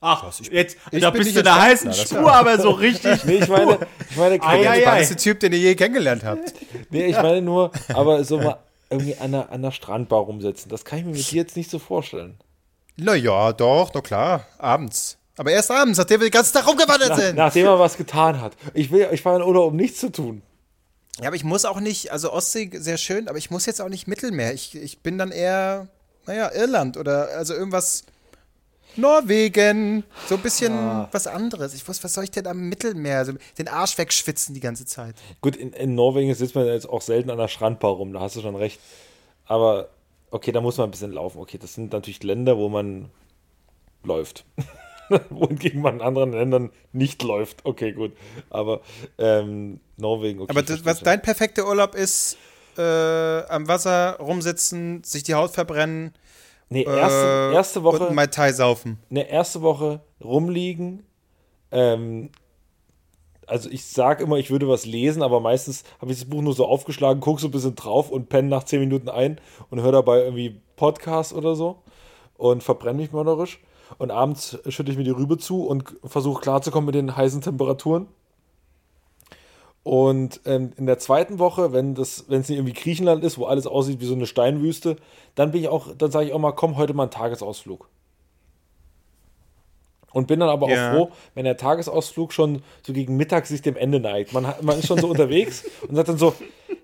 Ach, jetzt, ich da bin bist du der entspannt, heißen Spur, aber so richtig. Nee, ich meine, ich meine, Ei, kein, ei, Der ei. spannendste Typ, den ihr je kennengelernt habt. nee, ich meine nur, aber so mal irgendwie an der, an der Strandbar rumsitzen, das kann ich mir mit dir jetzt nicht so vorstellen. Naja, doch, doch klar. Abends. Aber erst abends, nachdem wir den ganzen Tag rumgewandert Nach, sind. nachdem er was getan hat. Ich will, ich fahre in Urlaub, um nichts zu tun. Ja, aber ich muss auch nicht, also Ostsee sehr schön, aber ich muss jetzt auch nicht Mittelmeer. Ich, ich bin dann eher, naja, Irland oder also irgendwas. Norwegen, so ein bisschen was anderes. Ich wusste, was soll ich denn am Mittelmeer? Also den Arsch wegschwitzen die ganze Zeit. Gut, in, in Norwegen sitzt man jetzt auch selten an der Strandbar rum, da hast du schon recht. Aber okay, da muss man ein bisschen laufen. Okay, das sind natürlich Länder, wo man läuft. Wohingegen man in anderen Ländern nicht läuft. Okay, gut. Aber ähm, Norwegen, okay. Aber das, was dein perfekter Urlaub ist, äh, am Wasser rumsitzen, sich die Haut verbrennen, Nee, erste, äh, erste Woche. und Mai Tai saufen. eine erste Woche rumliegen. Ähm, also ich sage immer, ich würde was lesen, aber meistens habe ich das Buch nur so aufgeschlagen, gucke so ein bisschen drauf und penne nach 10 Minuten ein und höre dabei irgendwie Podcast oder so und verbrenne mich mörderisch. Und abends schütte ich mir die Rübe zu und versuche klarzukommen mit den heißen Temperaturen. Und ähm, in der zweiten Woche, wenn das, wenn es nicht irgendwie Griechenland ist, wo alles aussieht wie so eine Steinwüste, dann bin ich auch, dann sage ich auch mal, komm, heute mal einen Tagesausflug. Und bin dann aber Ja. auch froh, wenn der Tagesausflug schon so gegen Mittag sich dem Ende neigt. Man, man ist schon so unterwegs und sagt dann so,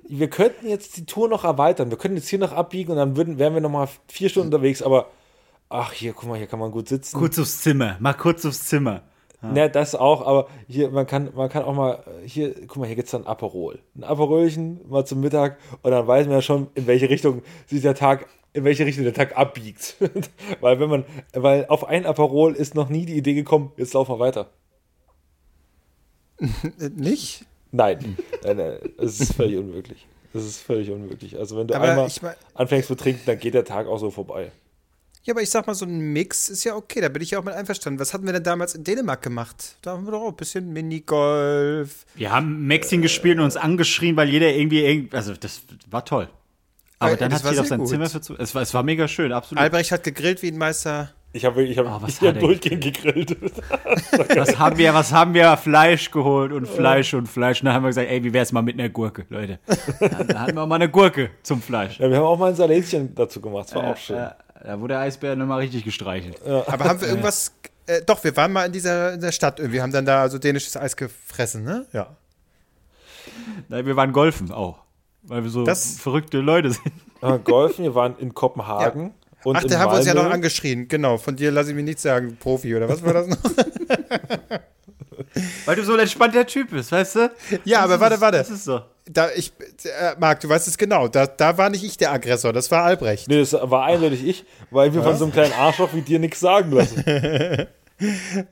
wir könnten jetzt die Tour noch erweitern, wir können jetzt hier noch abbiegen und dann würden, wären wir noch mal vier Stunden unterwegs, aber ach, hier, guck mal, hier kann man gut sitzen. Kurz aufs Zimmer, mal kurz aufs Zimmer. Ne, das auch, aber hier, man kann, man kann auch mal, äh, hier, guck mal, hier gibt es dann Aperol. Ein Aperolchen mal zum Mittag und dann weiß man ja schon, in welche Richtung sich der Tag in welche Richtung der Tag abbiegt. weil wenn man, weil auf ein Aperol ist noch nie die Idee gekommen, jetzt laufen wir weiter. Nicht? Nein, nein, nein, es ist völlig unmöglich. Das ist völlig unmöglich. Also wenn du Aber einmal ich mein- anfängst zu trinken, dann geht der Tag auch so vorbei. Ja, aber ich sag mal, so ein Mix ist ja okay, da bin ich ja auch mit einverstanden. Was hatten wir denn damals in Dänemark gemacht? Da haben wir doch auch ein bisschen Minigolf. Wir haben Maxing gespielt und uns angeschrien, weil jeder irgendwie, irgendwie also das war toll. Aber Äh, dann hat jeder auf sein gut. Zimmer verzogen. Es war, es war mega schön, absolut. Albrecht hat gegrillt wie ein Meister. Ich habe ich hab, Oh, was ich hab durchgehend gegrillt. Was haben wir, was haben wir? Fleisch geholt und Fleisch und Fleisch. Und dann haben wir gesagt, ey, wie wär's mal mit einer Gurke, Leute? Dann, dann hatten wir mal eine Gurke zum Fleisch. Ja, wir haben auch mal ein Salätchen dazu gemacht. Das war auch schön. Äh, da wurde der Eisbär nochmal richtig gestreichelt. Aber haben wir irgendwas. Äh, doch, wir waren mal in dieser in der Stadt irgendwie, haben dann da so dänisches Eis gefressen, ne? Ja. Nein, wir waren golfen auch. Weil wir so Das- verrückte Leute sind. Äh, Golfen, wir waren in Kopenhagen. Und Ach, da haben wir uns ja noch Malmö. angeschrien. Genau, von dir lasse ich mich nicht sagen, Profi oder was war das noch? Weil du so ein entspannter Typ bist, weißt du? Ja, aber warte, warte. Das ist so. Da, ich, äh, Marc, du weißt es genau. Da, da war nicht ich der Aggressor, das war Albrecht. Nee, das war eindeutig ich, weil wir von so einem kleinen Arschloch wie dir nichts sagen lassen.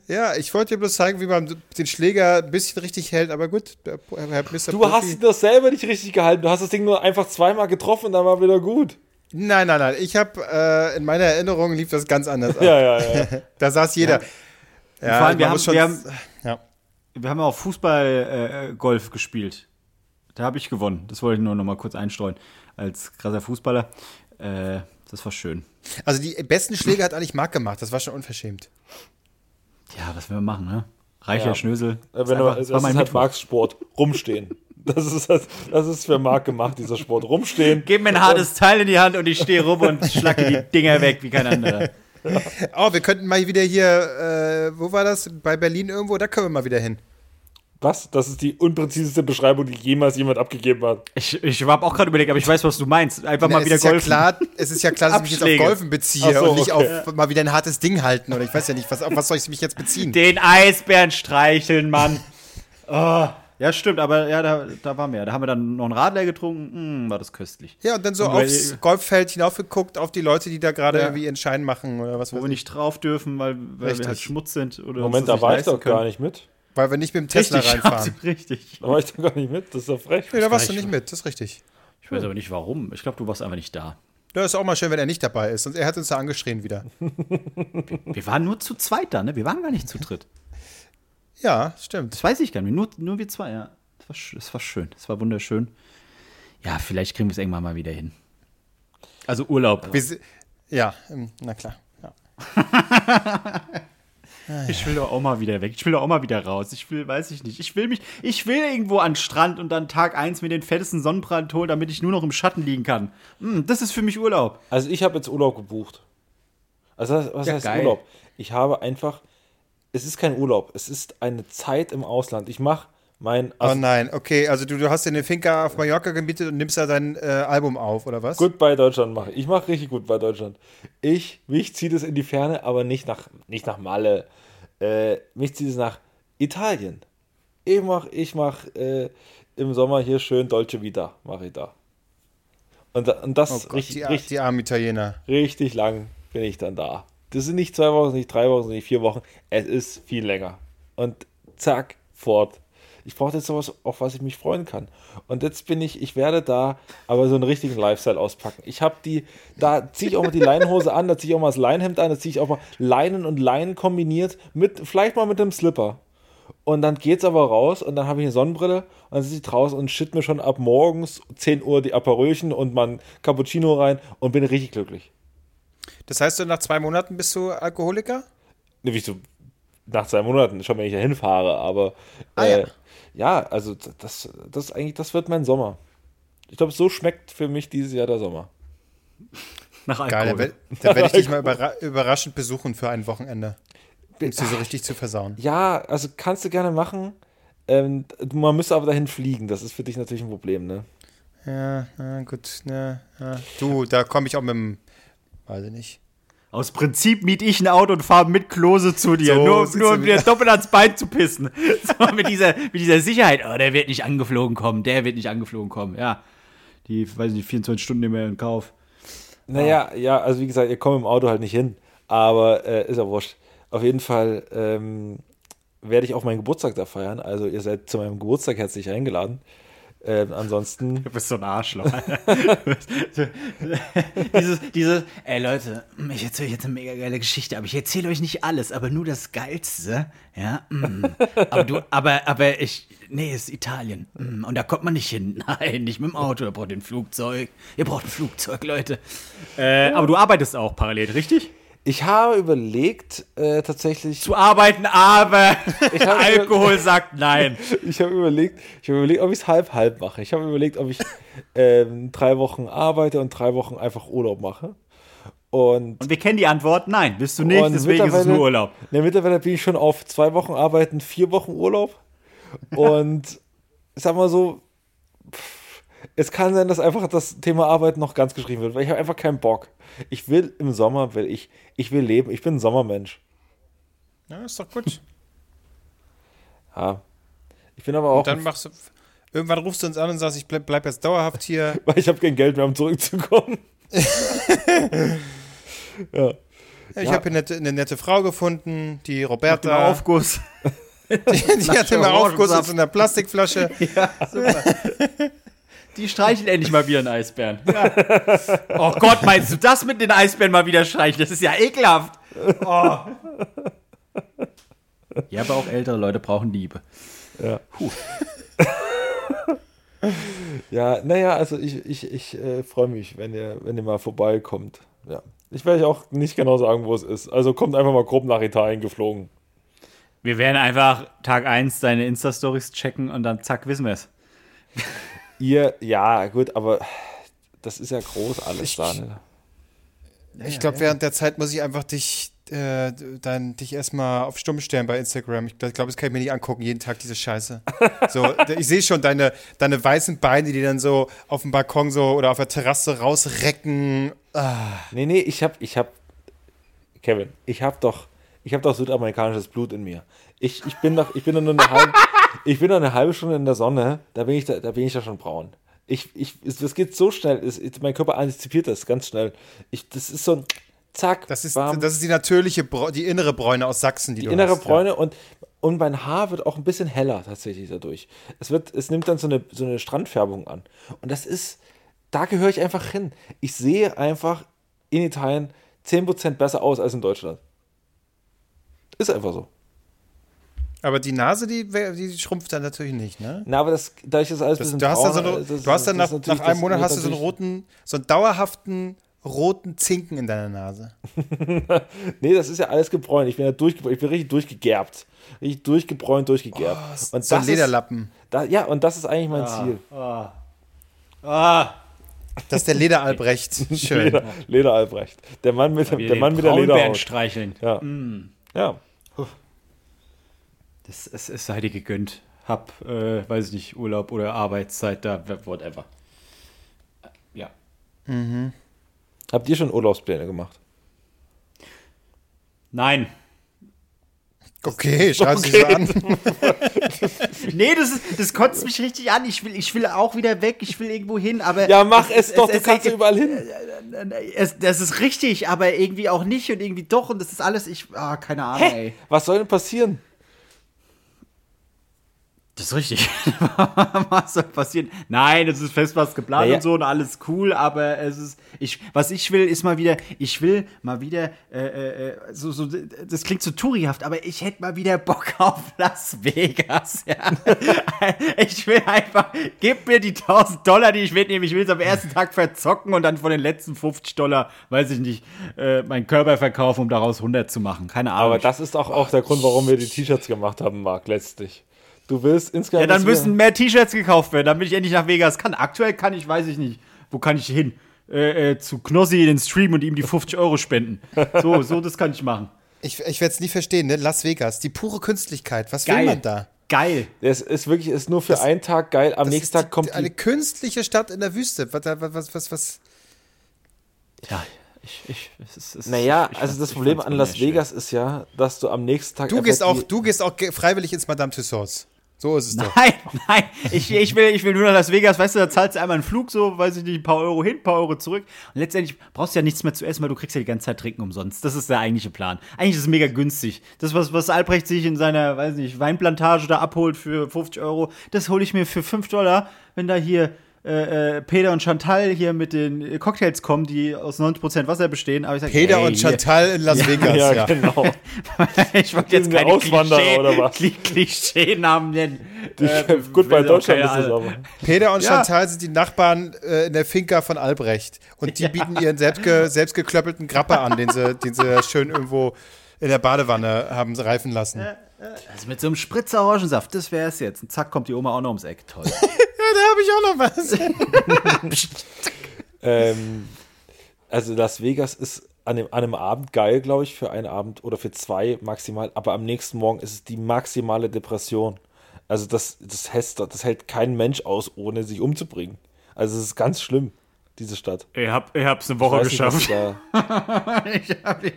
Ja, ich wollte dir bloß zeigen, wie man den Schläger ein bisschen richtig hält, aber gut, Herr Mr. Du Profi- hast das selber nicht richtig gehalten. Du hast das Ding nur einfach zweimal getroffen und dann war wieder gut. Nein, nein, nein. Ich habe äh, in meiner Erinnerung lief das ganz anders ab. Ja, ja, ja. Da saß jeder. Ja, Vor allem, wir haben, wir, haben, ja. Wir haben auch Fußball-Golf gespielt. Da habe ich gewonnen. Das wollte ich nur noch mal kurz einstreuen. Als krasser Fußballer. Äh, das war schön. Also die besten Schläge hat eigentlich Marc gemacht. Das war schon unverschämt. Ja, was will man machen, ne? Reicher Ja. Schnösel. Äh, Das, Wenn du, einfach, das das war ist mein halt Mittwoch. Marks Sport. Rumstehen. Das ist, das, das ist für Marc gemacht, dieser Sport. Rumstehen. Gib mir ein hartes Teil in die Hand und ich stehe rum und schlacke die Dinger weg wie kein anderer. Oh, wir könnten mal wieder hier, äh, wo war das? Bei Berlin irgendwo? Da können wir mal wieder hin. Was? Das ist die unpräziseste Beschreibung, die jemals jemand abgegeben hat. Ich, ich habe auch gerade überlegt, aber ich weiß, was du meinst. Einfach Na, mal es, wieder ist ja golfen. klar, es ist ja klar, dass ich mich jetzt auf Golfen beziehe so, und nicht okay. auf mal wieder ein hartes Ding halten. Oder ich weiß ja nicht, was, auf was soll ich mich jetzt beziehen? Den Eisbären streicheln, Mann. oh, ja, stimmt, aber ja, da, da waren wir. ja. Da haben wir dann noch einen Radler getrunken. Mm, war das köstlich. Ja, und dann so Und weil- aufs Golffeld hinaufgeguckt, auf die Leute, die da gerade Ja. irgendwie ihren Schein machen oder was Wo wir ich. nicht drauf dürfen, weil, weil Richtig. wir halt Schmutz sind. Oder Moment, da war ich doch können. gar nicht mit. Weil wir nicht mit dem Tesla Richtig, reinfahren. absolut richtig. Da war ich doch gar nicht mit. Das ist doch frech. Nee, da warst du nicht mit, das ist richtig. Ich weiß aber nicht warum. Ich glaube, du warst einfach nicht da. Ja, ist auch mal schön, wenn er nicht dabei ist. Sonst er hat uns da angeschrien wieder. Wir waren nur zu zweit da, ne? Wir waren gar nicht zu dritt. Ja, stimmt. Das weiß ich gar nicht. Nur, nur wir zwei, ja. Das war, das war schön. Das war wunderschön. Ja, vielleicht kriegen wir es irgendwann mal wieder hin. Also Urlaub. Wir, si- ja, ähm, na klar. Ja. Ich will doch auch mal wieder weg. Ich will doch auch mal wieder raus. Ich will, weiß ich nicht. Ich will mich, ich will irgendwo an den Strand und dann Tag eins mir den fettesten Sonnenbrand holen, damit ich nur noch im Schatten liegen kann. Hm, das ist für mich Urlaub. Also ich habe jetzt Urlaub gebucht. Also was- was Ja, heißt geil. Urlaub? Ich habe einfach, es ist kein Urlaub, es ist eine Zeit im Ausland. Ich mache mein, Oh also nein, okay, also du, du hast dir eine Finca auf Mallorca gemietet und nimmst da dein äh, Album auf, oder was? Goodbye Deutschland mache. Ich mache richtig Goodbye Deutschland. Ich, mich zieht es in die Ferne, aber nicht nach, nicht nach Malle. Äh, mich zieht es nach Italien. Ich mache ich mach, äh, im Sommer hier schön Dolce Vita, mache ich da. Und, und das Oh Gott, richtig, die, richtig, die armen Italiener. richtig lang bin ich dann da. Das sind nicht zwei Wochen, nicht drei Wochen, nicht vier Wochen. Es ist viel länger. Und zack, fort. Ich brauche jetzt sowas, auf was ich mich freuen kann. Und jetzt bin ich, ich werde da aber so einen richtigen Lifestyle auspacken. Ich habe die, da ziehe ich auch mal die Leinenhose an, da ziehe ich auch mal das Leinenhemd an, da ziehe ich auch mal Leinen und Leinen kombiniert mit, vielleicht mal mit einem Slipper. Und dann geht's aber raus und dann habe ich eine Sonnenbrille und dann sitze ich draußen und shit mir schon ab morgens 10 Uhr die Aperölchen und mein Cappuccino rein und bin richtig glücklich. Das heißt, du nach zwei Monaten bist du Alkoholiker? Ne, wie so nach zwei Monaten, schon wenn ich da hinfahre, aber Ah, äh, ja. ja. also das, das ist eigentlich, das wird mein Sommer. Ich glaube, so schmeckt für mich dieses Jahr der Sommer. Nach Alkohol. Geil, dann, werd- dann werde ich dich mal überra überraschend besuchen für ein Wochenende. Um dir so richtig zu versauen. Ja, also kannst du gerne machen. Ähm, man müsste aber dahin fliegen, das ist für dich natürlich ein Problem, ne? Ja, na gut, ja, ja. Du, da komme ich auch mit dem, weiß ich nicht. Aus Prinzip miet ich ein Auto und fahre mit Klose zu dir. So nur nur um dir wieder. doppelt ans Bein zu pissen. So, mit, dieser, mit dieser Sicherheit. Oh, der wird nicht angeflogen kommen. Der wird nicht angeflogen kommen. Ja. Die, weiß ich nicht, 24 Stunden nehmen wir in Kauf. Naja, ja, also wie gesagt, ihr kommt im Auto halt nicht hin. Aber äh, ist ja wurscht. Auf jeden Fall ähm, werde ich auch meinen Geburtstag da feiern. Also ihr seid zu meinem Geburtstag herzlich eingeladen. Ähm, ansonsten, Du bist so ein Arschloch. dieses, dieses, ey Leute, ich erzähle euch jetzt eine mega geile Geschichte, aber ich erzähle euch nicht alles, aber nur das Geilste, ja. mm. Aber du, aber, aber ich, nee, es ist Italien. mm, Und da kommt man nicht hin. Nein, nicht mit dem Auto, ihr braucht ein Flugzeug. Ihr braucht ein Flugzeug, Leute. Äh, aber du arbeitest auch parallel, richtig? Ich habe überlegt, äh, tatsächlich, Zu arbeiten, aber Alkohol sagt nein. ich habe überlegt, ich habe überlegt, ob ich es halb halb mache. Ich habe überlegt, ob ich ähm, drei Wochen arbeite und drei Wochen einfach Urlaub mache. Und Und wir kennen die Antwort, nein, bist du nicht, deswegen ist es nur Urlaub. Ne, mittlerweile bin ich schon auf zwei Wochen arbeiten, vier Wochen Urlaub. Und ich sag mal so, es kann sein, dass einfach das Thema Arbeit noch ganz geschrieben wird, weil ich habe einfach keinen Bock. Ich will im Sommer, will ich, ich will leben, ich bin ein Sommermensch. Ja, ist doch gut. Ja. Ich bin aber auch, Und dann machst du. Irgendwann rufst du uns an und sagst, ich bleib, bleib jetzt dauerhaft hier. weil ich habe kein Geld mehr, um zurückzukommen. ja. Ich Ja. habe hier nette, eine nette Frau gefunden, die Roberta. Aufguss. die die hat immer Aufguss aus einer Plastikflasche. Die streicheln endlich mal wieder einen Eisbären. Oh Gott, meinst du das mit den Eisbären mal wieder streicheln? Das ist ja ekelhaft. Oh. Ja, aber auch ältere Leute brauchen Liebe. Ja. ja, naja, also ich, ich, ich äh, freue mich, wenn ihr, wenn ihr mal vorbeikommt. Ja. Ich werde euch auch nicht genau sagen, wo es ist. Also kommt einfach mal grob nach Italien geflogen. Wir werden einfach Tag 1 deine Insta-Stories checken und dann zack, wissen wir es. Ihr, ja, gut, aber das ist ja groß alles Ich- da. Ne? Ich glaube, während der Zeit muss ich einfach dich, äh, dann, dich erstmal auf Stumm stellen bei Instagram. Ich glaube, das kann ich mir nicht angucken, jeden Tag diese Scheiße. So, ich sehe schon deine, deine weißen Beine, die dann so auf dem Balkon so oder auf der Terrasse rausrecken. Ah, Nee, nee, ich hab, ich hab, Kevin, ich hab doch, ich hab doch südamerikanisches Blut in mir. Ich, ich bin doch, ich bin doch nur eine halbe, ich bin doch eine halbe Stunde in der Sonne, da bin ich da, da bin ich ja schon braun. Ich, ich, es- das geht so schnell, es- mein Körper antizipiert das ganz schnell. Ich, das ist so ein Zack, das, ist, bam, das ist die natürliche, Bra die innere Bräune aus Sachsen, die, die du innere hast. Bräune und, und mein Haar wird auch ein bisschen heller tatsächlich dadurch. Es wird, es nimmt dann so eine, so eine Strandfärbung an. Und das ist, da gehöre ich einfach hin. Ich sehe einfach in Italien 10% besser aus als in Deutschland. Ist einfach so. Aber die Nase, die, die schrumpft dann natürlich nicht, ne? Na, aber das, da ich das alles Das, bisschen du hast dann, so braun- eine, du hast dann nach, ist nach einem Monat hast du so einen roten, so einen dauerhaften roten Zinken in deiner Nase. Nee, das ist ja alles gebräunt. Ich bin ja durchgebräunt. Ich bin richtig durchgegerbt. Richtig durchgebräunt, durchgegerbt. und so ein das Lederlappen. Ist, da, ja, und das ist eigentlich mein Ziel. Ah, Das ist der Lederalbrecht. Schön. Leder, Leder Albrecht. Der Mann mit, der, Mann mit der Lederhaut. streicheln. Ja. ja. Das, es, es sei dir gegönnt. Hab, äh, weiß ich nicht, Urlaub oder Arbeitszeit da, whatever. Ja. Habt ihr schon Urlaubspläne gemacht? Nein. Okay, schreib sie so an. Nee, das, ist, das kotzt mich richtig an. Ich will, ich will auch wieder weg, ich will irgendwo hin, aber. Ja, mach es, doch, du es- kannst ja es- überall hin. Es, das ist richtig, aber irgendwie auch nicht und irgendwie doch und das ist alles, ich, ah, keine Ahnung, ey. Was soll denn passieren? Das ist richtig. was soll passieren? Nein, es ist fest was geplant Naja. und so und alles cool, aber es ist, ich, was ich will, ist mal wieder, ich will mal wieder, äh, äh, äh, so, so, das klingt so tourihaft, aber ich hätte mal wieder Bock auf Las Vegas, ja. ich will einfach, gib mir die 1000 Dollar, die ich mitnehme, ich will es am ersten Tag verzocken und dann von den letzten 50 Dollar, weiß ich nicht, äh, meinen Körper verkaufen, um daraus 100 zu machen. Keine Ahnung. Aber das ist auch, auch der Grund, warum wir die T-Shirts gemacht haben, Marc, letztlich. Du willst insgesamt. Ja, dann müssen mehr T-Shirts gekauft werden, damit ich endlich nach Vegas kann. Aktuell kann ich, weiß ich nicht, wo kann ich hin? Äh, äh, zu Knossi in den Stream und ihm die 50 Euro spenden. So, so, das kann ich machen. Ich, ich werde es nie verstehen, ne? Las Vegas, die pure Künstlichkeit. Was will Geil. man da? Geil. Es ist wirklich, ist nur für einen Tag geil. Am Das nächsten Tag kommt die, eine künstliche Stadt in der Wüste. Was, was, was, was, was? Ja, ich, ich, es ist, es Naja, ich also das Problem an Las. Vegas ist ja, dass du am nächsten Tag. Du gehst auch, du gehst auch freiwillig ins Madame Tussauds. So ist es doch. Nein, nein, ich, ich, will, ich will nur nach Las Vegas, weißt du, da zahlst du einmal einen Flug, so, weiß ich nicht, ein paar Euro hin, ein paar Euro zurück. Und letztendlich brauchst du ja nichts mehr zu essen, weil du kriegst ja die ganze Zeit Trinken umsonst. Das ist der eigentliche Plan. Eigentlich ist es mega günstig. Das, was, was Albrecht sich in seiner, weiß nicht, Weinplantage da abholt für 50 Euro, das hole ich mir für 5 Dollar, wenn da hier äh, äh, Peter und Chantal hier mit den Cocktails kommen, die aus 90% Wasser bestehen. Aber ich sag, Peter ey, und Chantal in Las Vegas, ja. Ja, genau. Hier, ich wollte jetzt keine Auswanderer Klischee, oder was? Kli- Klischee-Namen nennen. Äh, Gut, bei Deutschland ist es aber. Peter und Ja. Chantal sind die Nachbarn äh, in der Finca von Albrecht. Und die bieten ihren selbstge selbstgeklöppelten Grappa an, den sie, den sie schön irgendwo in der Badewanne haben reifen lassen. Ja, Also mit so einem Spritzer Orangensaft, das wäre es jetzt. Und zack, kommt die Oma auch noch ums Eck. Toll. da habe ich auch noch was. Ähm, also Las Vegas ist an, dem, an einem Abend geil, glaube ich, für einen Abend oder für zwei maximal, aber am nächsten Morgen ist es die maximale Depression. Also das, das, hält, das hält kein Mensch aus, ohne sich umzubringen. Also es ist ganz schlimm, diese Stadt. Ich, hab, ich hab's eine Ich Woche nicht, was geschafft. da, Ich hab die-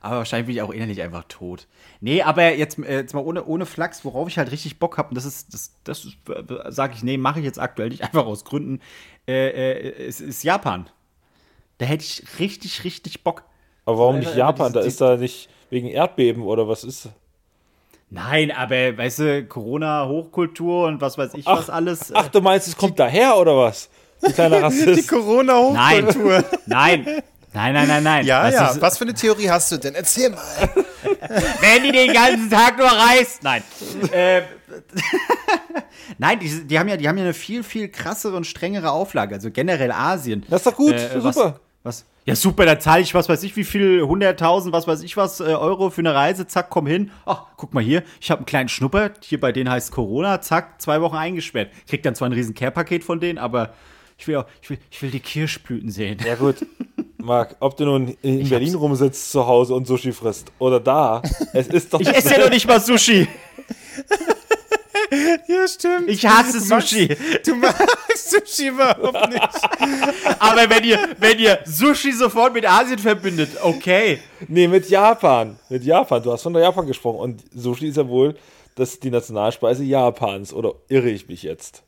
aber wahrscheinlich bin ich auch innerlich einfach tot. Nee, aber jetzt, äh, jetzt mal ohne, ohne Flachs, worauf ich halt richtig Bock habe, und das ist, das, das ist, äh, sag ich, nee, mache ich jetzt aktuell nicht, einfach aus Gründen, äh, äh, es ist Japan. Da hätte ich richtig, richtig Bock. aber warum nicht Aber Japan? Da ist da nicht wegen Erdbeben oder was ist? Nein, aber weißt du, Corona, Hochkultur und was weiß ich Ach, was alles. äh, Ach, du meinst, es kommt daher oder was? Kleiner Die Rassist. nein, Corona-Hochkultur. nein, nein, nein, nein, nein. Ja, Weißt du, ja. es- Was für eine Theorie hast du denn? Erzähl mal. Wenn die den ganzen Tag nur reist. Nein. äh, Nein, die, die, haben ja, die haben ja eine viel, viel krassere und strengere Auflage. Also generell Asien. Das ist doch gut, Äh, super. Was, was? Ja, super, da zahle ich was weiß ich, wie viel, 100.000, was weiß ich was, äh, Euro für eine Reise, zack, komm hin. Ach, guck mal hier, ich habe einen kleinen Schnupper, hier bei denen heißt Corona, zack, zwei Wochen eingesperrt. Krieg dann zwar ein riesen Care-Paket von denen, aber ich will auch, ich will, ich will die Kirschblüten sehen. Ja gut, Marc, ob du nun in Berlin rumsitzt zu Hause und Sushi frisst oder da, es ist doch Ich esse ja noch nicht mal Sushi. Ja, stimmt. Ich hasse Du magst- Sushi. Du magst Sushi überhaupt nicht. Aber wenn ihr, wenn ihr Sushi sofort mit Asien verbindet, okay. Nee, mit Japan. Mit Japan. Du hast von Japan gesprochen. Und Sushi ist ja wohl das die Nationalspeise Japans. Oder irre ich mich jetzt?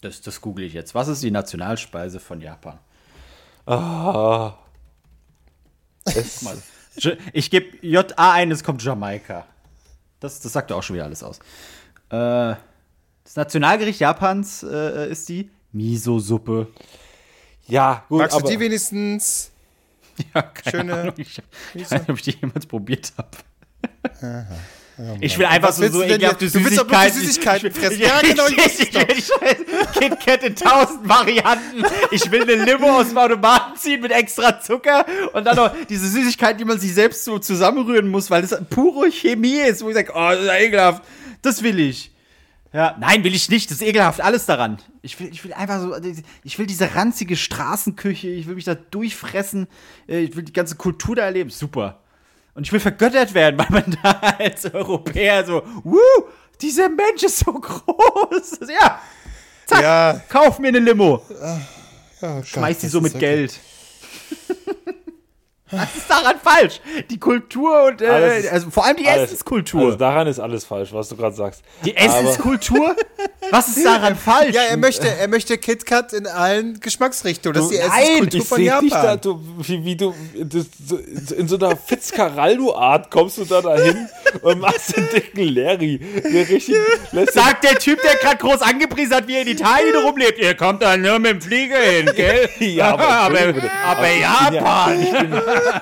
Das, das google ich jetzt. Was ist die Nationalspeise von Japan? Ah. Es, Mal. J- Ich gebe JA ein, es kommt Jamaika. Das, das sagt ja auch schon wieder alles aus. Äh, das Nationalgericht Japans äh, ist die Miso-Suppe. ja, gut, Magst du die wenigstens? Ja, keine Schöne Ahnung. Ich, ich weiß nicht, ob ich die jemals probiert habe. Ich will einfach so, so du ekelhafte? Du willst doch bloß die Süßigkeiten. Süßigkeiten fressen. Ich- Ja, genau, ich ich, ich, ich, Kit Kat in tausend Varianten. Ich will eine Limo aus dem Automaten ziehen mit extra Zucker und dann noch diese Süßigkeiten, die man sich selbst so zusammenrühren muss, weil das pure Chemie ist, wo ich sage, oh, das ist ekelhaft. Das will ich. Ja, nein, will ich nicht. Das ist ekelhaft. Alles daran. Ich will, ich will einfach so, ich will diese ranzige Straßenküche. Ich will mich da durchfressen. äh, Ich will die ganze Kultur da erleben. Super. Und ich will vergöttert werden, weil man da als Europäer so, wuh, dieser Mensch ist so groß. Ja, zack, Ja. kauf mir eine Limo. Oh Schmeiß die so mit wirklich- Geld. Was ist daran falsch? Die Kultur und, äh, Alles also vor allem die alles- Essenskultur. Also daran ist alles falsch, was du gerade sagst. die Essenskultur? Was ist daran falsch? Ja, er möchte, er möchte KitKat in allen Geschmacksrichtungen. Das ist die Nein, Essenskultur ich von sehe Japan. dich da, du, wie, wie du das, so, in so einer Fitzcarraldo-Art kommst du da dahin und machst den dicken Larry. Der richtig, Sagt der Typ, der gerade groß angepriesen hat, wie er in Italien rumlebt. Ihr kommt da nur mit dem Flieger hin, gell? Ja, aber aber, aber ja- Japan. Ich bin,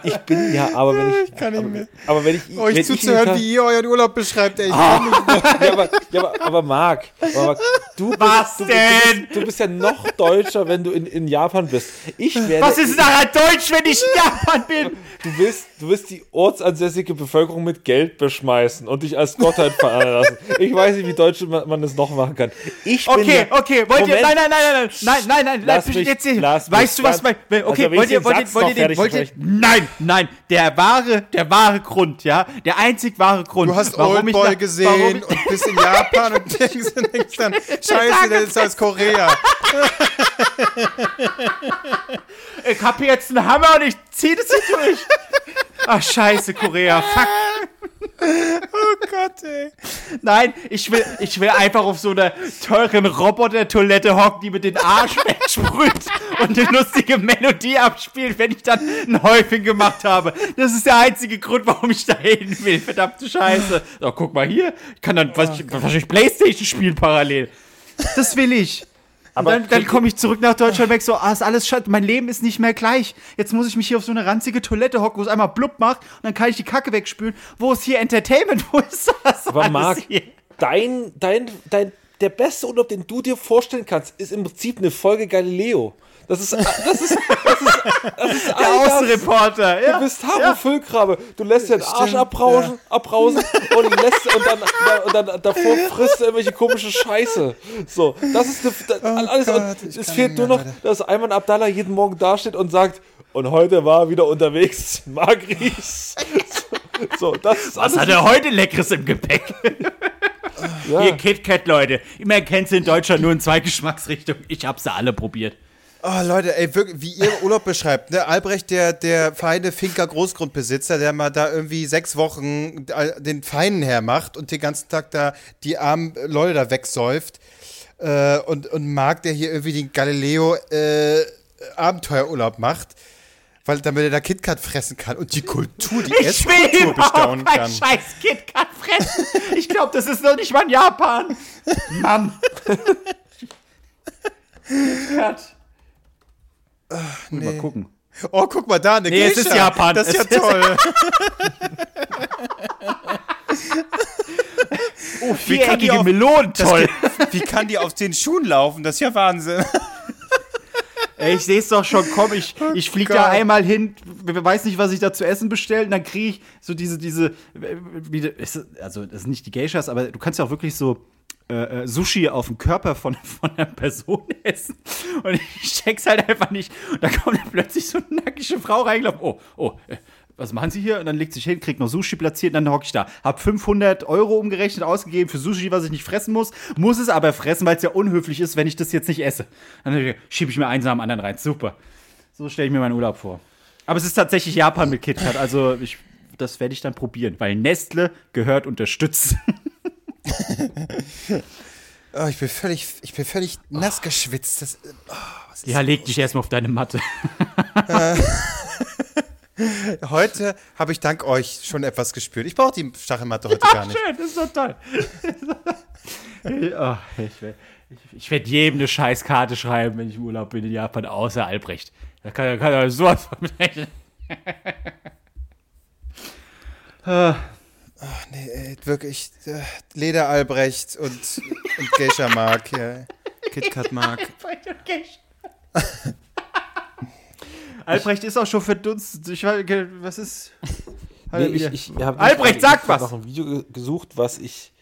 ich bin ja, aber wenn ich. kann nicht mehr. Aber wenn ich. Euch ich zuzuhören, wie ihr euren Urlaub beschreibt, ey. Ich Ah. kann nicht mehr. ja, aber, ja, aber, aber Marc, aber du bist, Was du, denn? Du bist, du bist ja noch deutscher, wenn du in, in Japan bist. Ich werde. Was ist daran deutsch, wenn ich in Japan bin? Du willst, du willst die ortsansässige Bevölkerung mit Geld beschmeißen und dich als Gottheit verehren lassen. Ich weiß nicht, wie deutsch man, man das noch machen kann. Ich bin Okay, ja, okay, wollt ihr, Moment. nein, nein, nein, nein, nein, nein, nein, Lass nein, mich- jetzt, lass weißt mich du was, mein, okay, Also, wollt ich ihr, den wollt ihr, wollt ihr wollt ihr, sprechen- nein, nein, der wahre, der wahre Grund, ja, der einzig wahre Grund, Du hast warum ich Oldboy gesehen und bist in Japan und denkst, denkst dann, scheiße, der ist aus Korea. Ich hab hier jetzt einen Hammer und ich zieh das hier durch. Ach, scheiße, Korea, fuck. Gott, ey. Nein, ich will, ich will einfach auf so einer teuren Roboter-Toilette hocken, die mit den Arsch wegsprüht und eine lustige Melodie abspielt, wenn ich dann ein Häufchen gemacht habe. Das ist der einzige Grund, warum ich da hin will. Verdammte Scheiße. So, guck mal hier. Ich kann dann was, wahrscheinlich Playstation spielen parallel. Das will ich. Aber dann, dann komme ich zurück nach Deutschland weg, so, ah, ist alles scheiße, mein Leben ist nicht mehr gleich. Jetzt muss ich mich hier auf so eine ranzige Toilette hocken, wo es einmal blub macht und dann kann ich die Kacke wegspülen. Wo ist hier Entertainment? Wo ist das? Aber Marc, hier? dein, dein, dein, der beste Urlaub, den du dir vorstellen kannst, ist im Prinzip eine Folge Galileo. Das ist, das ist, das ist, das ist Der. Außenreporter, ja. Du bist Harro Füllkrabbe. Du lässt dir den Arsch Stimmt, abrauschen, abrausen und lässt und dann, und dann davor frisst du irgendwelche komische Scheiße. So, das ist das, alles. Gott, und ich es fehlt nur noch, Leute. dass Ayman Abdallah jeden Morgen dasteht und sagt, und heute war er wieder unterwegs, Magris. So, das ist Was alles. hat er heute Leckeres im Gepäck? ja. Hier KitKat, Leute. Immer kennt sie in Deutschland nur in zwei Geschmacksrichtungen. Ich hab sie alle probiert. Oh, Leute, ey, wirklich, wie ihr Urlaub beschreibt, ne? Albrecht, der, der feine Finker Großgrundbesitzer, der mal da irgendwie sechs Wochen äh, den Feinen hermacht und den ganzen Tag da die armen Leute da wegsäuft. Äh, und, und Marc, der hier irgendwie den Galileo äh, Abenteuerurlaub macht, weil damit er da KitKat fressen kann und die Kultur, die Ich Esskultur bestaunen kann. scheiß KitKat fressen. Ich glaube, das ist noch nicht mal in Japan. Mann. KitKat. Mal gucken. Oh, guck mal da, eine Nee, es Geisha. ist Japan. Das ist ja Es ist- toll. Oh, Wie kann die viereckige auch- Melonen, toll. Wie kann die auf den Schuhen laufen? Das ist ja Wahnsinn. Ey, ich sehe es doch schon, komm, ich, ich fliege da einmal hin, we- weiß nicht, was ich da zu essen bestelle, und dann kriege ich so diese, diese, äh, also das sind nicht die Geishas, aber du kannst ja auch wirklich so äh, äh, Sushi auf dem Körper von, von einer Person essen. Und ich check's halt einfach nicht. Und da kommt dann plötzlich so eine nackige Frau reingelaufen. Oh, oh, äh, was machen Sie hier? Und dann legt sich hin, kriegt noch Sushi platziert, und dann hocke ich da. Hab 500 Euro umgerechnet ausgegeben für Sushi, was ich nicht fressen muss, muss es aber fressen, weil es ja unhöflich ist, wenn ich das jetzt nicht esse. Dann schiebe ich mir eins nach dem anderen rein. Super. So stelle ich mir meinen Urlaub vor. Aber es ist tatsächlich Japan mit KitKat, also ich, das werde ich dann probieren, weil Nestle gehört unterstützt. Oh, ich bin völlig, ich bin völlig nass geschwitzt. Das, oh, was ist Ja, leg dich erstmal auf deine Matte. Heute habe ich dank euch schon etwas gespürt. Ich brauche die Stachelmatte heute gar nicht. Schön, das ist so toll. oh, ich werde ich werd jedem eine Scheißkarte schreiben, wenn ich im Urlaub bin in Japan, außer Albrecht. Da kann, kann er sowas von rechnen. Nee, ey, wirklich. Äh, Leder Albrecht und, und Geisha Mark. Ja. KitKat Mark. Albrecht ist auch schon verdunst. Ich, weiß, was ist? Nee, ich, ich Albrecht, ich sag hab was! noch ein Video ge- gesucht, was ich,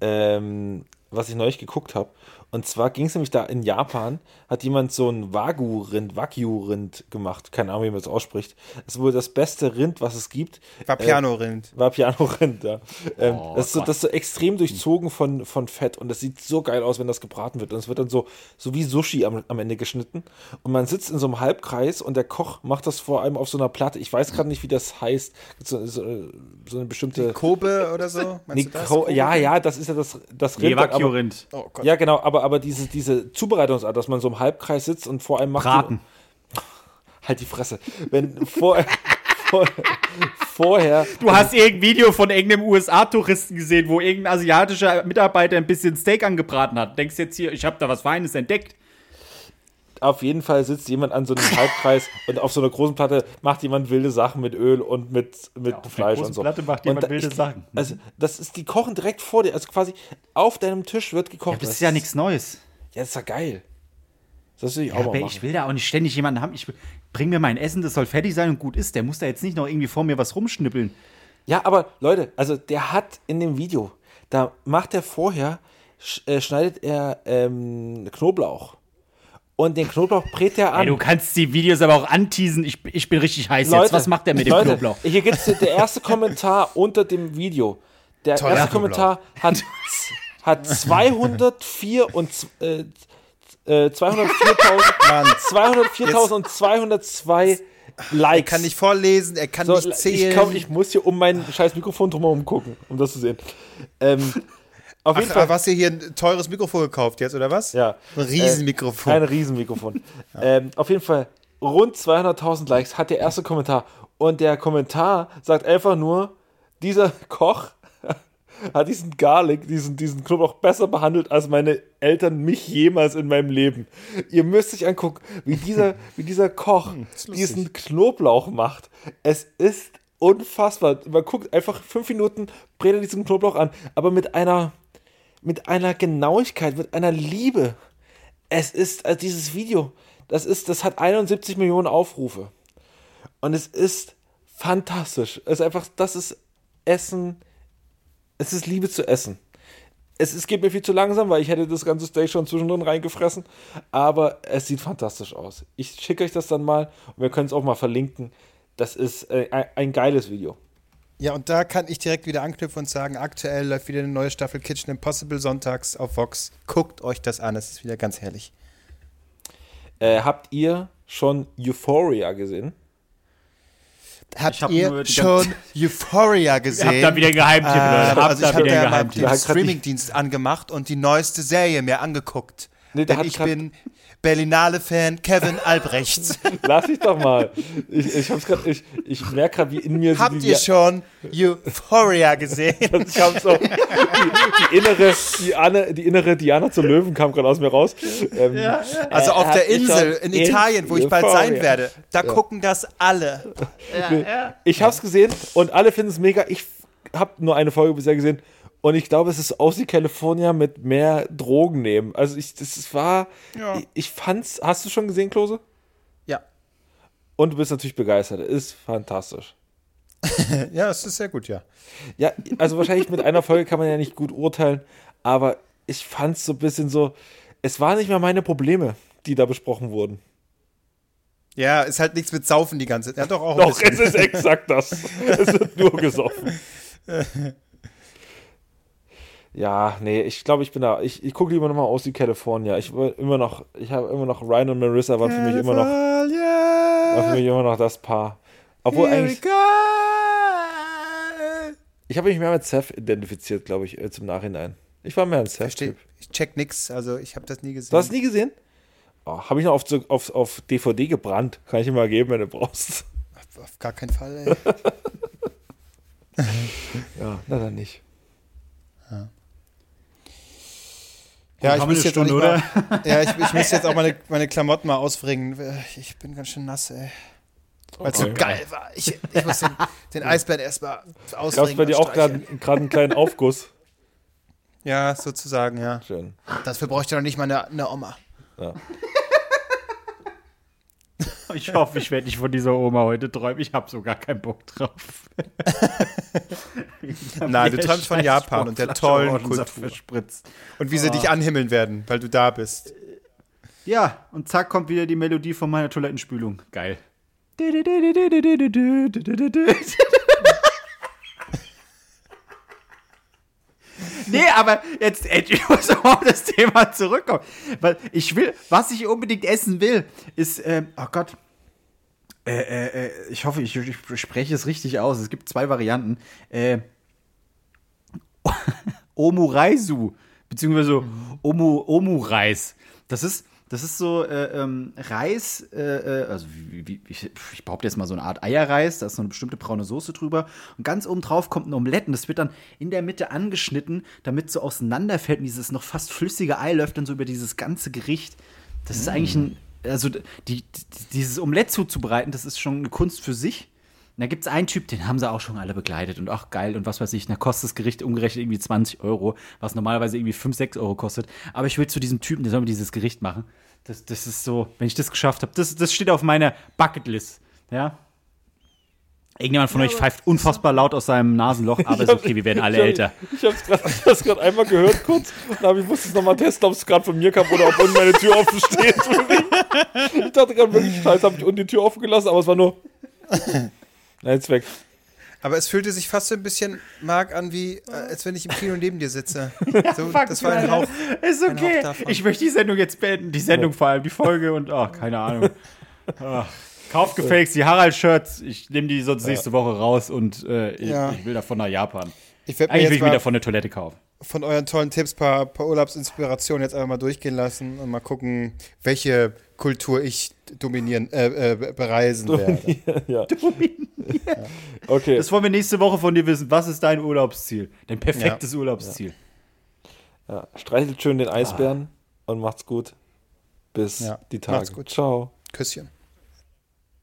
ähm, was ich neulich geguckt habe. Und zwar ging es nämlich da in Japan, hat jemand so ein Wagyu-Rind, Wagyu-Rind gemacht. Keine Ahnung, wie man das ausspricht. Es ist wohl das beste Rind, was es gibt. War Piano-Rind. War Piano-Rind, ja. Ähm, Oh das, ist so, das ist so extrem durchzogen von, von Fett und das sieht so geil aus, wenn das gebraten wird. Und es wird dann so, so wie Sushi am, am Ende geschnitten. Und man sitzt in so einem Halbkreis und der Koch macht das vor allem auf so einer Platte. Ich weiß gerade nicht, wie das heißt. So, so, so eine bestimmte. Kobe oder so? Meinst Nee, du das? Ko- Kobe? ja, ja, das ist ja das, das Nee, Rind. aber- Wagyu-Rind. Oh Gott. Ja, genau, aber, aber diese, diese Zubereitungsart, dass man so im Halbkreis sitzt und vor allem macht. Braten. Die, halt die Fresse. Wenn vor, vor, vorher. Du hast irgendein Video von irgendeinem USA-Touristen gesehen, wo irgendein asiatischer Mitarbeiter ein bisschen Steak angebraten hat. Denkst jetzt hier, ich habe da was Feines entdeckt. Auf jeden Fall sitzt jemand an so einem Halbkreis und auf so einer großen Platte macht jemand wilde Sachen mit Öl und mit, mit auf einer Fleisch und so. Platte macht jemand da- wilde ich- Sachen. Also, das ist, die kochen direkt vor dir. Also quasi auf deinem Tisch wird gekocht. Das ist ja nichts Neues. Ja, das ist ja geil. Das will ich auch Ja, mal aber machen. ich will da auch nicht ständig jemanden haben. Ich bring mir mein Essen, das soll fertig sein und gut ist. Der muss da jetzt nicht noch irgendwie vor mir was rumschnippeln. Ja, aber Leute, also der hat in dem Video, da macht er vorher, äh, schneidet er ähm, Knoblauch. Und den Knoblauch brät er an. Ey, du kannst die Videos aber auch anteasen. Ich, ich bin richtig heiß jetzt. Was macht der mit dem Leute, Knoblauch? Hier gibt es der erste Kommentar unter dem Video. Der Toller erste Kommentar hat, hat 204 und äh, äh, 204.000 204.202 Er Likes. kann nicht vorlesen, er kann so, nicht zählen. ich, komm, ich muss hier um mein scheiß Mikrofon drumherum gucken, um das zu sehen. Ähm, auf jeden Ach, Fall. was ihr hier ein teures Mikrofon gekauft jetzt, oder was? Ja. Ein Riesenmikrofon. Äh, ein Riesenmikrofon. ähm, auf jeden Fall rund 200.000 Likes hat der erste Kommentar. Und der Kommentar sagt einfach nur, dieser Koch hat diesen Garlic, diesen, diesen Knoblauch besser behandelt, als meine Eltern mich jemals in meinem Leben. Ihr müsst euch angucken, wie dieser, wie dieser Koch diesen Knoblauch macht. Es ist unfassbar. Man guckt einfach fünf Minuten, brät er diesen Knoblauch an, aber mit einer, mit einer Genauigkeit, mit einer Liebe. Es ist also dieses Video, das ist, das hat 71 Millionen Aufrufe. Und es ist fantastisch. Es ist einfach, das ist Essen. Es ist Liebe zu essen. Es, es geht mir viel zu langsam, weil ich hätte das ganze Steak schon zwischendrin reingefressen. Aber es sieht fantastisch aus. Ich schicke euch das dann mal und wir können es auch mal verlinken. Das ist äh, ein, ein geiles Video. Ja, und da kann ich direkt wieder anknüpfen und sagen, aktuell läuft wieder eine neue Staffel Kitchen Impossible sonntags auf Vox. Guckt euch das an, es ist wieder ganz herrlich. Äh, habt ihr schon Euphoria gesehen? Habt Ich hab ihr schon Euphoria gesehen? Habt da wieder einen Geheimtipp, Leute. Äh, Habt also ich da habe wieder ja mal den Streamingdienst angemacht und die neueste Serie mir angeguckt. Nee, der Denn hat ich bin Berlinale-Fan Kevin Albrecht. Lass ich doch mal. Ich, ich, hab's grad, ich, ich merke gerade, wie in mir so Habt die- ihr schon Euphoria gesehen? Das kam so, die, die, innere, die, Anne, die innere Diana zum Löwen kam gerade aus mir raus. Ähm, Also auf Habt der Insel in Italien, wo ich bald Euphoria? sein werde, da gucken das alle. Ich hab's gesehen und alle finden es mega. Ich habe nur eine Folge bisher gesehen und ich glaube, es ist aus die California mit mehr Drogen nehmen. Also ich, das war, Ja. ich, ich fand's. Hast du schon gesehen, Klose? Ja. Und du bist natürlich begeistert. Ist fantastisch. Ja, es ist sehr gut, ja. Ja, also wahrscheinlich mit einer Folge kann man ja nicht gut urteilen, aber ich fand's so ein bisschen so. Es waren nicht mehr meine Probleme, die da besprochen wurden. Ja, ist halt nichts mit Saufen die ganze Zeit. Ja, doch auch Doch, es ist exakt das. Es wird nur gesoffen. Ja, nee, ich glaube, ich bin da. Ich, ich gucke lieber nochmal aus wie California. Ich will immer noch, ich habe immer noch Ryan und Marissa waren für mich immer noch, waren für mich immer noch das Paar. Obwohl eigentlich, ich habe mich mehr mit Seth identifiziert, glaube ich, als im Nachhinein. Ich war mehr ein Verstehe. Seth-Typ. Ich check nix, also ich habe das nie gesehen. Du hast nie gesehen? Oh, habe ich noch auf, auf, auf DVD gebrannt. Kann ich dir mal geben, wenn du brauchst. Auf gar keinen Fall, ey. Ja, na dann nicht. Ja, ich haben wir muss jetzt Stunde, mal, ja, ich, ich muss jetzt auch meine, meine Klamotten mal ausbringen. Ich bin ganz schön nass, ey. Weil es so Okay. geil war. Ich, ich muss den, den Eisbären erstmal ausbringen. Gab es bei dir auch gerade einen kleinen Aufguss? Ja, sozusagen, ja. Schön. Dafür bräuchte noch nicht mal eine, eine Oma. Ja. Ich hoffe, ich werde nicht von dieser Oma heute träumen. Ich habe so gar keinen Bock drauf. Nein, du träumst von Japan und der tollen Kultur. Verspritzt. Und wie sie dich anhimmeln werden, weil du da bist. Ja, und zack kommt wieder die Melodie von meiner Toilettenspülung. Geil. Nee, aber jetzt, ich muss noch mal auf das Thema zurückkommen. Weil ich will, was ich unbedingt essen will, ist, ähm, oh Gott. Äh, äh, äh, ich hoffe, ich, ich spreche es richtig aus. Es gibt zwei Varianten. Äh, Omuraisu, beziehungsweise Omu, Omu-Reis. Das ist, das ist so äh, ähm, Reis, äh, äh, also wie, wie, ich, ich behaupte jetzt mal so eine Art Eierreis, da ist so eine bestimmte braune Soße drüber und ganz oben drauf kommt ein Omelett und das wird dann in der Mitte angeschnitten, damit so auseinanderfällt und dieses noch fast flüssige Ei läuft dann so über dieses ganze Gericht. Das ist eigentlich ein, also die, die, dieses Omelett zuzubereiten, das ist schon eine Kunst für sich. Da gibt es einen Typ, den haben sie auch schon alle begleitet und ach geil und was weiß ich, da kostet das Gericht umgerechnet irgendwie 20 Euro, was normalerweise irgendwie 5, 6 Euro kostet. Aber ich will zu diesem Typen, der soll mir dieses Gericht machen. Das, das ist so, wenn ich das geschafft habe, das, das steht auf meiner Bucketlist. Ja. Irgendjemand von euch pfeift unfassbar laut aus seinem Nasenloch, aber ist okay, wir werden alle ich hab, älter. Ich habe es gerade einmal gehört kurz, aber ich musste es nochmal testen, ob es gerade von mir kam oder ob unten meine Tür offen steht. ich dachte gerade wirklich, scheiße, habe ich unten die Tür offen gelassen, aber es war nur. Nein, jetzt weg. Aber es fühlte sich fast so ein bisschen, Marc, an wie, äh, als wenn ich im Kino neben dir sitze. So, Fuck, das war ein Hauch. Ist okay. Hauch davon. Ich möchte die Sendung jetzt beenden. Die Sendung vor allem, die Folge und ach, keine Ahnung. Kauf gefälligst die Harald-Shirts. Ich nehme die sonst nächste Woche raus und äh, ich, Ja. ich will davon nach Japan. Ich werde mir Eigentlich will ich mir davon eine Toilette kaufen. Von euren tollen Tipps ein paar, paar Urlaubsinspirationen jetzt einfach mal durchgehen lassen und mal gucken, welche Kultur ich dominieren, äh, äh, bereisen werde. ja. Okay. Das wollen wir nächste Woche von dir wissen. Was ist dein Urlaubsziel? Dein perfektes Urlaubsziel. Ja. Streichelt schön den Eisbären und macht's gut. Bis Ja. die Tage. Macht's gut. Ciao. Küsschen.